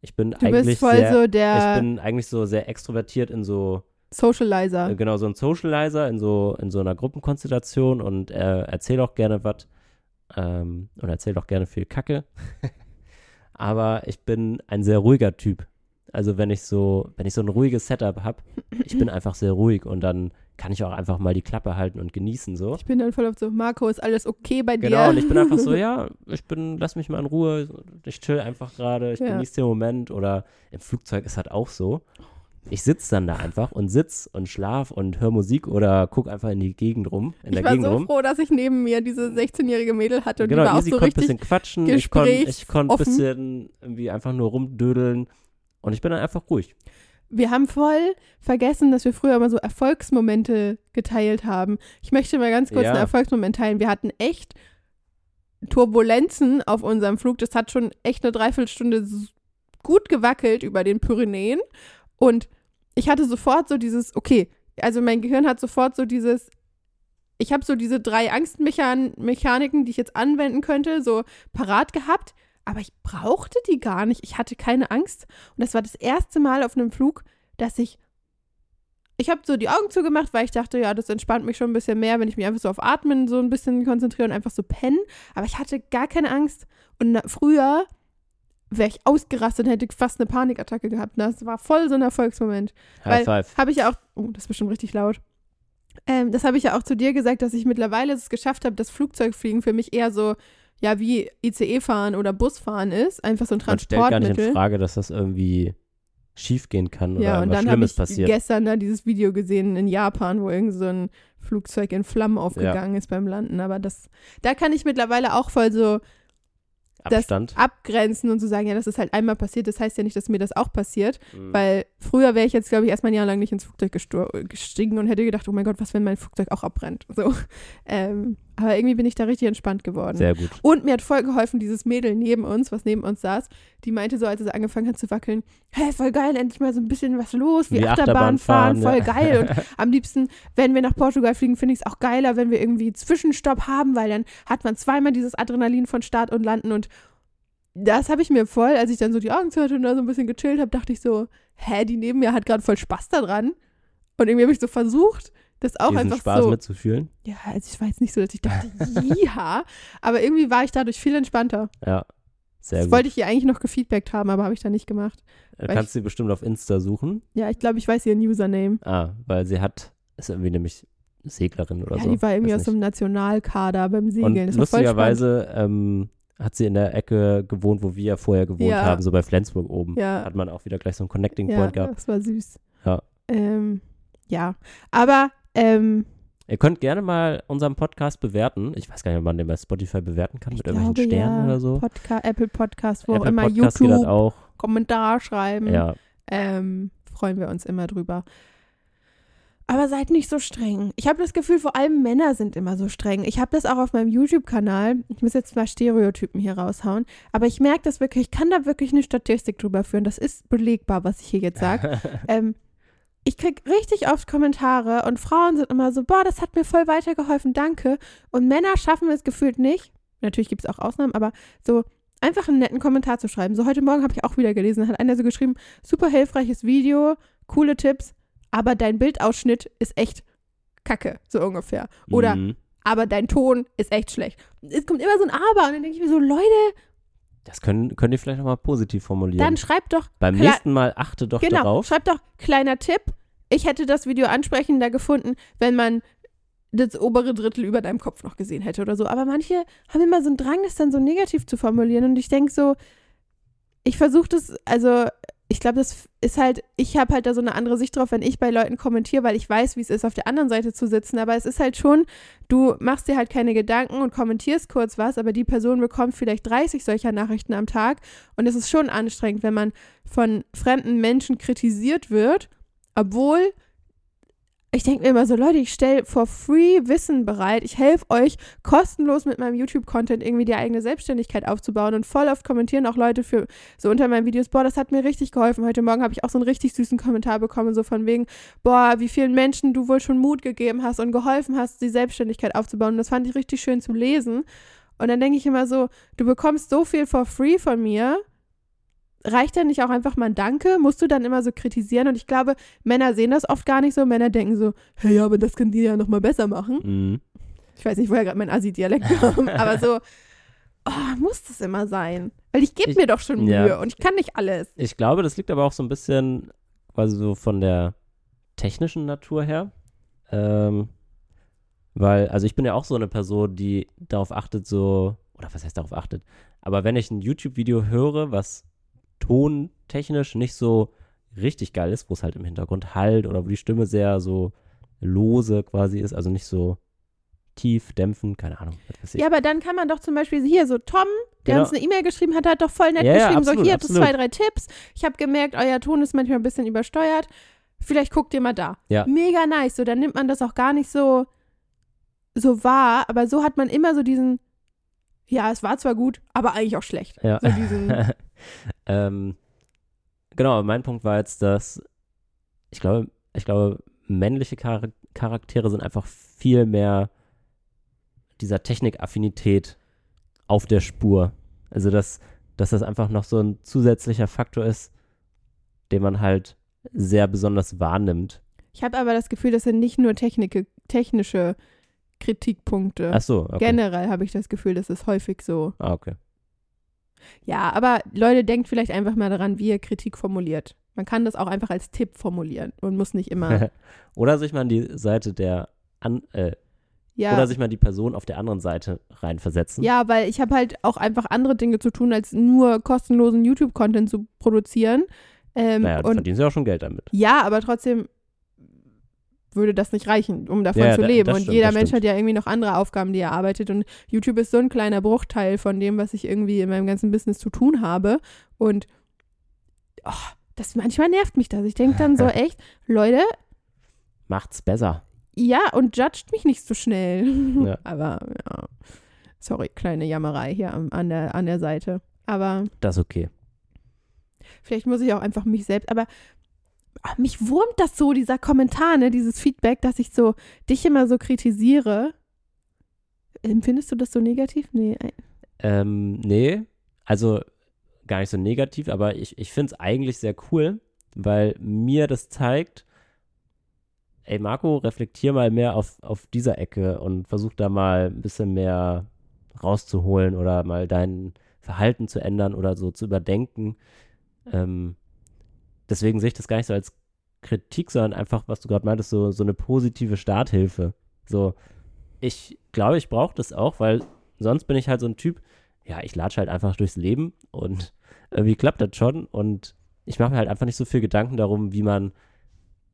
Ich bin Du eigentlich bist voll sehr, so ich bin eigentlich so sehr extrovertiert in so Socializer. äh, genau so ein Socializer in so in so einer Gruppenkonstellation und äh, erzähle auch gerne was ähm, und erzähle auch gerne viel Kacke. Aber ich bin ein sehr ruhiger Typ. Also wenn ich so wenn ich so ein ruhiges Setup habe, ich bin einfach sehr ruhig und dann kann ich auch einfach mal die Klappe halten und genießen so. Ich bin dann voll auf so, Marco, ist alles okay bei dir? Genau, und ich bin einfach so, ja, ich bin, lass mich mal in Ruhe, ich chill einfach gerade, ich Ja. genieße den Moment oder im Flugzeug ist halt auch so. Ich sitze dann da einfach und sitz und schlaf und höre Musik oder guck einfach in die Gegend rum, in ich der war Gegend so rum. froh, dass ich neben mir diese 16-jährige Mädel hatte und genau, die war auch so konnte ein richtig bisschen quatschen, ich konnte konnt ein bisschen irgendwie einfach nur rumdödeln und ich bin dann einfach ruhig. Wir haben voll vergessen, dass wir früher immer so Erfolgsmomente geteilt haben. Ich möchte mal ganz kurz Ja. einen Erfolgsmoment teilen. Wir hatten echt Turbulenzen auf unserem Flug. Das hat schon echt eine Dreiviertelstunde gut gewackelt über den Pyrenäen. Und ich hatte sofort so dieses, okay, also mein Gehirn hat sofort so dieses, ich habe so diese drei Angstmechaniken, die ich jetzt anwenden könnte, so parat gehabt. Aber ich brauchte die gar nicht. Ich hatte keine Angst. Und das war das erste Mal auf einem Flug, dass ich. Ich habe so die Augen zugemacht, weil ich dachte, ja, das entspannt mich schon ein bisschen mehr, wenn ich mich einfach so auf Atmen so ein bisschen konzentriere und einfach so pennen. Aber ich hatte gar keine Angst. Und früher wäre ich ausgerastet und hätte fast eine Panikattacke gehabt. Das war voll so ein Erfolgsmoment. High Weil- five. Habe ich ja auch. Oh, das ist bestimmt richtig laut. Ähm, das habe ich ja auch zu dir gesagt, dass ich mittlerweile es geschafft habe, dass Flugzeugfliegen für mich eher so, ja, wie ICE fahren oder Busfahren ist. Einfach so ein Man stellt gar nicht in Transportmittel. Frage, dass das irgendwie schief gehen kann oder Ja, und was dann Schlimmes ich passiert. gestern da dieses Video gesehen in Japan, wo irgend so ein Flugzeug in Flammen aufgegangen ist beim Landen. Aber das, da kann ich mittlerweile auch voll so das Abstand. abgrenzen und so sagen, ja, das ist halt einmal passiert. Das heißt ja nicht, dass mir das auch passiert. Mhm. Weil früher wäre ich jetzt, glaube ich, erstmal ein Jahr lang nicht ins Flugzeug gestiegen und hätte gedacht, oh mein Gott, was, wenn mein Flugzeug auch abbrennt. So. Ähm, aber irgendwie bin ich da richtig entspannt geworden. Sehr gut. Und mir hat voll geholfen, dieses Mädel neben uns, was neben uns saß, die meinte so, als es angefangen hat zu wackeln, hey, voll geil, endlich mal so ein bisschen was los, wie, Wie Achterbahn, Achterbahn fahren, fahren, voll ja. geil. Und am liebsten, wenn wir nach Portugal fliegen, finde ich es auch geiler, wenn wir irgendwie Zwischenstopp haben, weil dann hat man zweimal dieses Adrenalin von Start und Landen und das habe ich mir voll, als ich dann so die Augen zu hatte und da so ein bisschen gechillt habe, dachte ich so, hä, die neben mir hat gerade voll Spaß daran. Und irgendwie habe ich so versucht, das auch Diesen einfach Spaß so. mitzufühlen. Ja, also ich war jetzt nicht so, dass ich dachte, ja, aber irgendwie war ich dadurch viel entspannter. Ja. Sehr Das gut. wollte ich ihr eigentlich noch gefeedbackt haben, aber habe ich dann nicht gemacht. Du weil kannst sie bestimmt auf Insta suchen. Ja, ich glaube, ich weiß ihren Username. Ah, weil sie hat, ist irgendwie nämlich Seglerin oder ja, so. die war irgendwie aus einem Nationalkader beim Segeln. Und lustigerweise ähm, hat sie in der Ecke gewohnt, wo wir vorher gewohnt Ja. haben, so bei Flensburg oben. Ja. Hat man auch wieder gleich so einen Connecting Ja, Point gehabt. das war süß. Ja. Ähm, ja, aber ähm, Ihr könnt gerne mal unseren Podcast bewerten. Ich weiß gar nicht, ob man den bei Spotify bewerten kann mit irgendwelchen glaube, Sternen ja, oder so. Podca Apple Podcast, wo auch Apple immer Podcast YouTube, auch. Kommentar schreiben. Ja, Ähm, freuen wir uns immer drüber. aber seid nicht so streng. Ich habe das Gefühl, vor allem Männer sind immer so streng. Ich habe das auch auf meinem YouTube-Kanal. Ich muss jetzt mal Stereotypen hier raushauen. Aber ich merke das wirklich, ich kann da wirklich eine Statistik drüber führen. Das ist belegbar, was ich hier jetzt sage. ähm, ich kriege richtig oft Kommentare und Frauen sind immer so, boah, das hat mir voll weitergeholfen, danke. Und Männer schaffen es gefühlt nicht. Natürlich gibt es auch Ausnahmen, aber so einfach einen netten Kommentar zu schreiben. So heute Morgen habe ich auch wieder gelesen, da hat einer so geschrieben, super hilfreiches Video, coole Tipps aber dein Bildausschnitt ist echt kacke, so ungefähr. Oder, mhm. aber dein Ton ist echt schlecht. Es kommt immer so ein Aber und dann denke ich mir so, Leute. Das können, könnt ihr vielleicht nochmal positiv formulieren. Dann schreibt doch. Beim nächsten Mal achte doch genau, darauf. Schreibt doch, kleiner Tipp. Ich hätte das Video ansprechender gefunden, wenn man das obere Drittel über deinem Kopf noch gesehen hätte oder so. Aber manche haben immer so einen Drang, das dann so negativ zu formulieren. Und ich denke so, ich versuche das, also ich glaube, das ist halt, ich habe halt da so eine andere Sicht drauf, wenn ich bei Leuten kommentiere, weil ich weiß, wie es ist, auf der anderen Seite zu sitzen. Aber es ist halt schon, du machst dir halt keine Gedanken und kommentierst kurz was, aber die Person bekommt vielleicht 30 solcher Nachrichten am Tag. Und es ist schon anstrengend, wenn man von fremden Menschen kritisiert wird, obwohl ich denke mir immer so, Leute, ich stelle for free Wissen bereit. Ich helfe euch kostenlos mit meinem YouTube-Content irgendwie die eigene Selbstständigkeit aufzubauen. Und voll oft kommentieren auch Leute für so unter meinen Videos, boah, das hat mir richtig geholfen. Heute Morgen habe ich auch so einen richtig süßen Kommentar bekommen, so von wegen, boah, wie vielen Menschen du wohl schon Mut gegeben hast und geholfen hast, die Selbstständigkeit aufzubauen. Und das fand ich richtig schön zu lesen. Und dann denke ich immer so, du bekommst so viel for free von mir reicht denn nicht auch einfach mal ein Danke? Musst du dann immer so kritisieren? Und ich glaube, Männer sehen das oft gar nicht so. Männer denken so, hey, aber das können die ja noch mal besser machen. Mhm. Ich weiß nicht, woher gerade mein Assi-Dialekt kam, aber so, oh, muss das immer sein? Weil ich gebe mir doch schon Mühe ja. und ich kann nicht alles. Ich glaube, das liegt aber auch so ein bisschen quasi so von der technischen Natur her. Ähm, weil, also ich bin ja auch so eine Person, die darauf achtet, so, oder was heißt darauf achtet? Aber wenn ich ein YouTube-Video höre, was tontechnisch nicht so richtig geil ist, wo es halt im Hintergrund halt oder wo die Stimme sehr so lose quasi ist, also nicht so tief, dämpfen, keine Ahnung. Ja, aber dann kann man doch zum Beispiel hier so Tom, der genau. uns eine E-Mail geschrieben hat, hat doch voll nett ja, geschrieben, ja, absolut, so hier, habt zwei, drei Tipps. Ich habe gemerkt, euer Ton ist manchmal ein bisschen übersteuert. Vielleicht guckt ihr mal da. Ja. Mega nice. So, dann nimmt man das auch gar nicht so, so wahr, aber so hat man immer so diesen, ja, es war zwar gut, aber eigentlich auch schlecht. Ja. So diesen, ähm, genau, mein Punkt war jetzt, dass ich glaube, ich glaube, männliche Char Charaktere sind einfach viel mehr dieser Technikaffinität auf der Spur. Also, dass, dass das einfach noch so ein zusätzlicher Faktor ist, den man halt sehr besonders wahrnimmt. Ich habe aber das Gefühl, das sind nicht nur Technik, technische Kritikpunkte. Ach so, okay. Generell habe ich das Gefühl, das ist häufig so. Ah, okay. Ja, aber Leute, denkt vielleicht einfach mal daran, wie ihr Kritik formuliert. Man kann das auch einfach als Tipp formulieren und muss nicht immer. oder sich mal an die Seite der an, äh, ja. Oder sich mal die Person auf der anderen Seite reinversetzen. Ja, weil ich habe halt auch einfach andere Dinge zu tun, als nur kostenlosen YouTube-Content zu produzieren. Ähm, naja, du verdienst ja auch schon Geld damit. Ja, aber trotzdem würde das nicht reichen, um davon ja, zu leben. und stimmt, jeder Mensch stimmt. hat ja irgendwie noch andere Aufgaben, die er arbeitet. Und YouTube ist so ein kleiner Bruchteil von dem, was ich irgendwie in meinem ganzen Business zu tun habe. Und oh, das manchmal nervt mich das. Ich denke dann so echt, Leute. Macht's besser. Ja, und judgt mich nicht so schnell. Ja. Aber ja. Sorry, kleine Jammerei hier an der, an der Seite. Aber. Das ist okay. Vielleicht muss ich auch einfach mich selbst. Aber mich wurmt das so, dieser Kommentar, ne, dieses Feedback, dass ich so dich immer so kritisiere. Empfindest du das so negativ? Nee. Ähm, nee. Also gar nicht so negativ, aber ich, ich finde es eigentlich sehr cool, weil mir das zeigt, ey Marco, reflektier mal mehr auf, auf dieser Ecke und versuch da mal ein bisschen mehr rauszuholen oder mal dein Verhalten zu ändern oder so zu überdenken. Ähm, deswegen sehe ich das gar nicht so als Kritik, sondern einfach, was du gerade meintest, so, so eine positive Starthilfe. So, ich glaube, ich brauche das auch, weil sonst bin ich halt so ein Typ, ja, ich latsche halt einfach durchs Leben und irgendwie klappt das schon und ich mache mir halt einfach nicht so viel Gedanken darum, wie man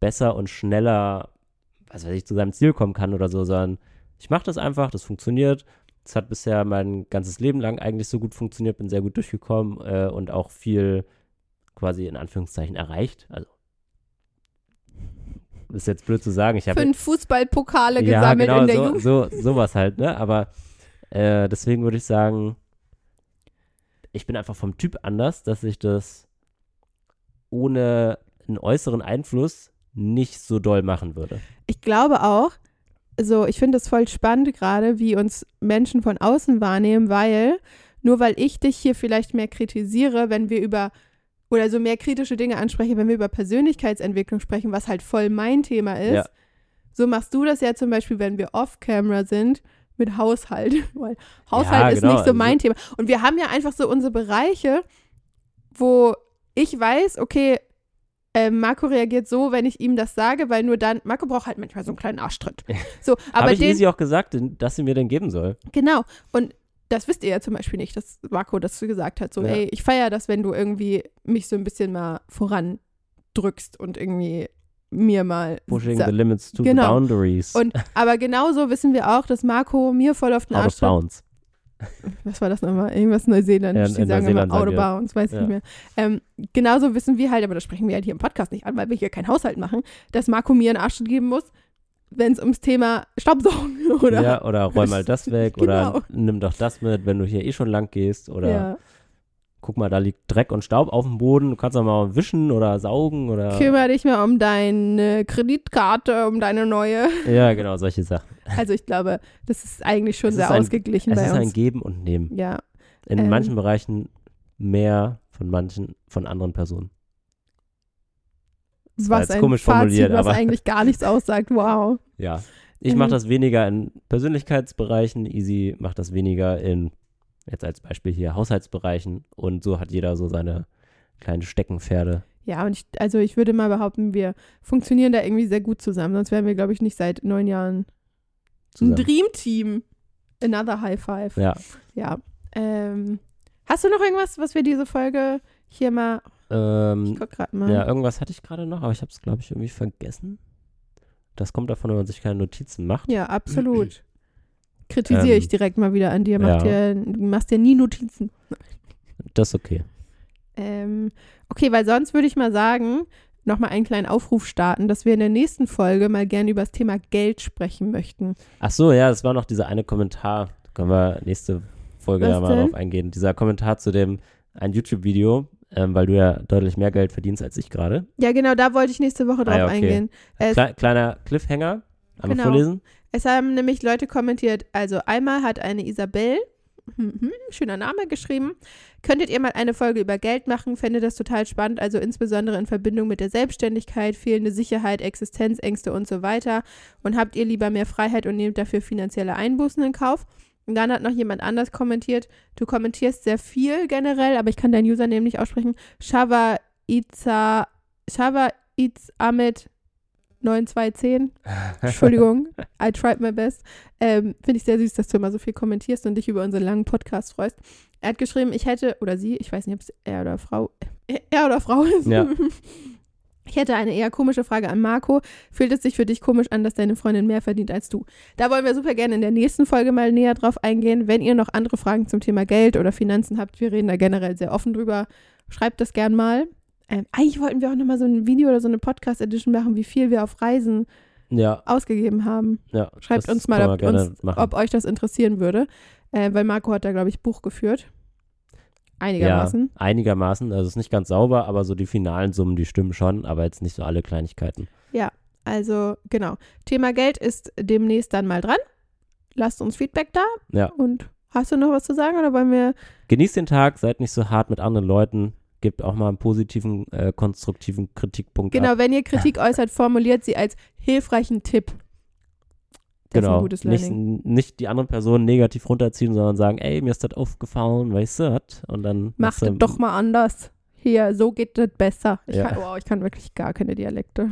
besser und schneller, was weiß ich, zu seinem Ziel kommen kann oder so, sondern ich mache das einfach, das funktioniert. Es hat bisher mein ganzes Leben lang eigentlich so gut funktioniert, bin sehr gut durchgekommen äh, und auch viel quasi in Anführungszeichen erreicht. Also ist jetzt blöd zu sagen. Ich habe Fünf Fußballpokale ja, gesammelt genau, in der so, Jugend. so, sowas halt, ne? Aber äh, deswegen würde ich sagen, ich bin einfach vom Typ anders, dass ich das ohne einen äußeren Einfluss nicht so doll machen würde. Ich glaube auch, so, ich finde es voll spannend gerade, wie uns Menschen von außen wahrnehmen, weil nur weil ich dich hier vielleicht mehr kritisiere, wenn wir über oder so mehr kritische Dinge ansprechen, wenn wir über Persönlichkeitsentwicklung sprechen, was halt voll mein Thema ist, Ja. so machst du das ja zum Beispiel, wenn wir off-camera sind mit Haushalt, weil Haushalt ist genau, nicht so also- mein Thema. Und wir haben ja einfach so unsere Bereiche, wo ich weiß, okay, äh, Marco reagiert so, wenn ich ihm das sage, weil nur dann, Marco braucht halt manchmal so einen kleinen Arschtritt. So, aber Habe ich den, Easy auch gesagt, dass sie mir den geben soll. genau. Und das wisst ihr ja zum Beispiel nicht, dass Marco das so gesagt hat. So, Ja. ey, ich feiere das, wenn du irgendwie mich so ein bisschen mal vorandrückst und irgendwie mir mal. Pushing the limits to Genau. the boundaries. Und aber genauso wissen wir auch, dass Marco mir voll auf den out Arsch of tritt. bounds. Was war das nochmal? Irgendwas Neuseeländisch. Ja, Die in sagen Neuseeland immer out of sagen wir- bounds, weiß ich Ja. nicht mehr. Ähm, genauso wissen wir halt, aber das sprechen wir halt hier im Podcast nicht an, weil wir hier keinen Haushalt machen, dass Marco mir einen Arsch geben muss, wenn es ums Thema Staubsaugen oder ja, oder räum mal das weg Genau. oder nimm doch das mit, wenn du hier eh schon lang gehst oder ja. guck mal, da liegt Dreck und Staub auf dem Boden, du kannst doch mal wischen oder saugen oder Kümmere dich mal um deine Kreditkarte, um deine neue. ja, genau, solche Sachen. Also ich glaube, das ist eigentlich schon Es sehr ein- ausgeglichen Es bei ist ein uns. Geben und Nehmen. Ja, In Ähm. manchen Bereichen mehr von manchen von anderen Personen. Was jetzt ein komisch Fazit, formuliert, was aber- eigentlich gar nichts aussagt. Wow. Ja. Ich Mhm. mache das weniger in Persönlichkeitsbereichen, Easy macht das weniger in, jetzt als Beispiel hier, Haushaltsbereichen und so hat jeder so seine kleinen Steckenpferde. Ja, und ich, also ich würde mal behaupten, wir funktionieren da irgendwie sehr gut zusammen. Sonst wären wir, glaube ich, nicht seit neun Jahren Zusammen. ein Dream-Team. Another High Five. Ja. Ja. Ähm, hast du noch irgendwas, was wir diese Folge hier mal. Ich Ähm, guck grad mal. ja, irgendwas hatte ich gerade noch, aber ich habe es, glaube ich, irgendwie vergessen. Das kommt davon, wenn man sich keine Notizen macht. Ja, absolut. Kritisiere Ähm, ich direkt mal wieder an dir. Mach ja. dir, du machst dir nie Notizen. Das ist okay. Ähm, okay, weil sonst würde ich mal sagen, nochmal einen kleinen Aufruf starten, dass wir in der nächsten Folge mal gerne über das Thema Geld sprechen möchten. Ach so, ja, das war noch dieser eine Kommentar. Da können wir nächste Folge Was ja mal denn? drauf eingehen. Dieser Kommentar zu dem, ein YouTube-Video, ähm, weil du ja deutlich mehr Geld verdienst als ich gerade. Ja, genau, da wollte ich nächste Woche drauf Ah ja, okay. eingehen. Es, Kle kleiner Cliffhanger. Einmal Genau. vorlesen. es haben nämlich Leute kommentiert, also einmal hat eine Isabel, mhm, schöner Name, geschrieben, könntet ihr mal eine Folge über Geld machen, fände das total spannend, also insbesondere in Verbindung mit der Selbstständigkeit, fehlende Sicherheit, Existenzängste und so weiter. Und habt ihr lieber mehr Freiheit und nehmt dafür finanzielle Einbußen in Kauf? Und dann hat noch jemand anders kommentiert, du kommentierst sehr viel generell, aber ich kann dein Username nicht aussprechen. Shava Iza, Shava Iz Ahmed 9210. Entschuldigung, I tried my best. Ähm, Finde ich sehr süß, dass du immer so viel kommentierst und dich über unseren langen Podcast freust. Er hat geschrieben, ich hätte, oder sie, ich weiß nicht, ob es er oder Frau, er oder Frau ist. Ja. Ich hätte eine eher komische Frage an Marco. Fühlt es sich für dich komisch an, dass deine Freundin mehr verdient als du? Da wollen wir super gerne in der nächsten Folge mal näher drauf eingehen. Wenn ihr noch andere Fragen zum Thema Geld oder Finanzen habt, wir reden da generell sehr offen drüber. Schreibt das gern mal. Ähm, eigentlich wollten wir auch nochmal so ein Video oder so eine Podcast-Edition machen, wie viel wir auf Reisen Ja, ausgegeben haben. ja. Schreibt uns mal, ob, uns, ob euch das interessieren würde. Äh, weil Marco hat da, glaube ich, Buch geführt. Einigermaßen. Ja, einigermaßen. Also es ist nicht ganz sauber, aber so die finalen Summen, die stimmen schon, aber jetzt nicht so alle Kleinigkeiten. Also, genau. Thema Geld ist demnächst dann mal dran. Lasst uns Feedback da. Ja. Und hast du noch was zu sagen oder wollen wir. Genießt den Tag, seid nicht so hart mit anderen Leuten, gebt auch mal einen positiven, äh, konstruktiven Kritikpunkt Genau, ab. wenn ihr Kritik äußert, formuliert sie als hilfreichen Tipp. Das ist Genau, ein gutes nicht, Learning. nicht die anderen Personen negativ runterziehen, sondern sagen, ey, mir ist das aufgefallen, weißt du, was? und dann du- es doch mal anders. Hier, so geht das besser. Ich, Ja. kann, wow, ich kann wirklich gar keine Dialekte.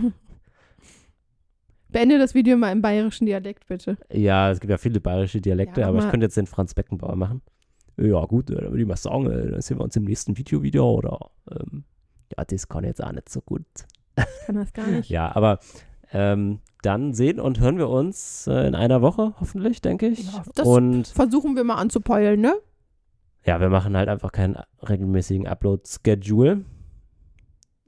Beende das Video mal im bayerischen Dialekt, bitte. Ja, es gibt ja viele bayerische Dialekte, Ja, mach aber ich könnte jetzt den Franz Beckenbauer machen. Ja, gut, äh, dann würde ich mal sagen, äh, dann sehen wir uns im nächsten Video wieder, oder? Ähm, ja, das kann jetzt auch nicht so gut. Ich kann das gar nicht. Ja, aber ähm, dann sehen und hören wir uns äh, in einer Woche, hoffentlich, denke ich. Ja, das- und Versuchen wir mal anzupeulen, ne? ja, wir machen halt einfach keinen regelmäßigen Upload-Schedule.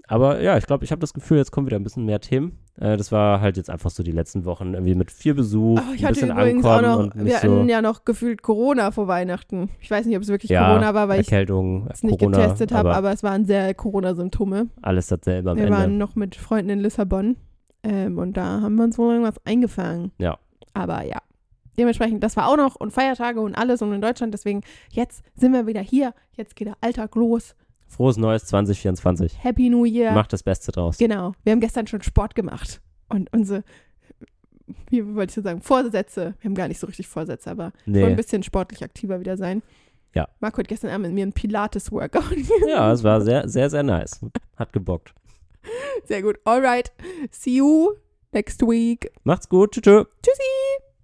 Aber ja, ich glaube, ich habe das Gefühl, jetzt kommen wieder ein bisschen mehr Themen. Äh, das war halt jetzt einfach so die letzten Wochen irgendwie mit viel Besuch, Oh, ich ein hatte bisschen übrigens auch ankommen noch, und wir hatten so ja noch gefühlt Corona vor Weihnachten. Ich weiß nicht, ob es wirklich ja, Corona war, weil ich Erkältung, es nicht Corona, getestet habe, aber, aber es waren sehr Corona-Symptome. alles dasselbe am Wir Ende. waren noch mit Freunden in Lissabon ähm, und da haben wir uns wohl irgendwas eingefangen. Ja. Aber ja. Dementsprechend, das war auch noch und Feiertage und alles und in Deutschland. Deswegen, jetzt sind wir wieder hier. Jetzt geht der Alltag los. Frohes Neues 2024. Happy New Year. Macht das Beste draus. Genau. Wir haben gestern schon Sport gemacht. Und unsere, wie wollte ich so sagen, Vorsätze. Wir haben gar nicht so richtig Vorsätze, aber wollte ein Nee. bisschen sportlich aktiver wieder sein. Ja. Marco hat gestern Abend mit mir ein Pilates-Workout. Ja, es war sehr, sehr, sehr nice. Hat gebockt. Sehr gut. Alright. See you next week. Macht's gut. Tschüss. tschüss. Tschüssi.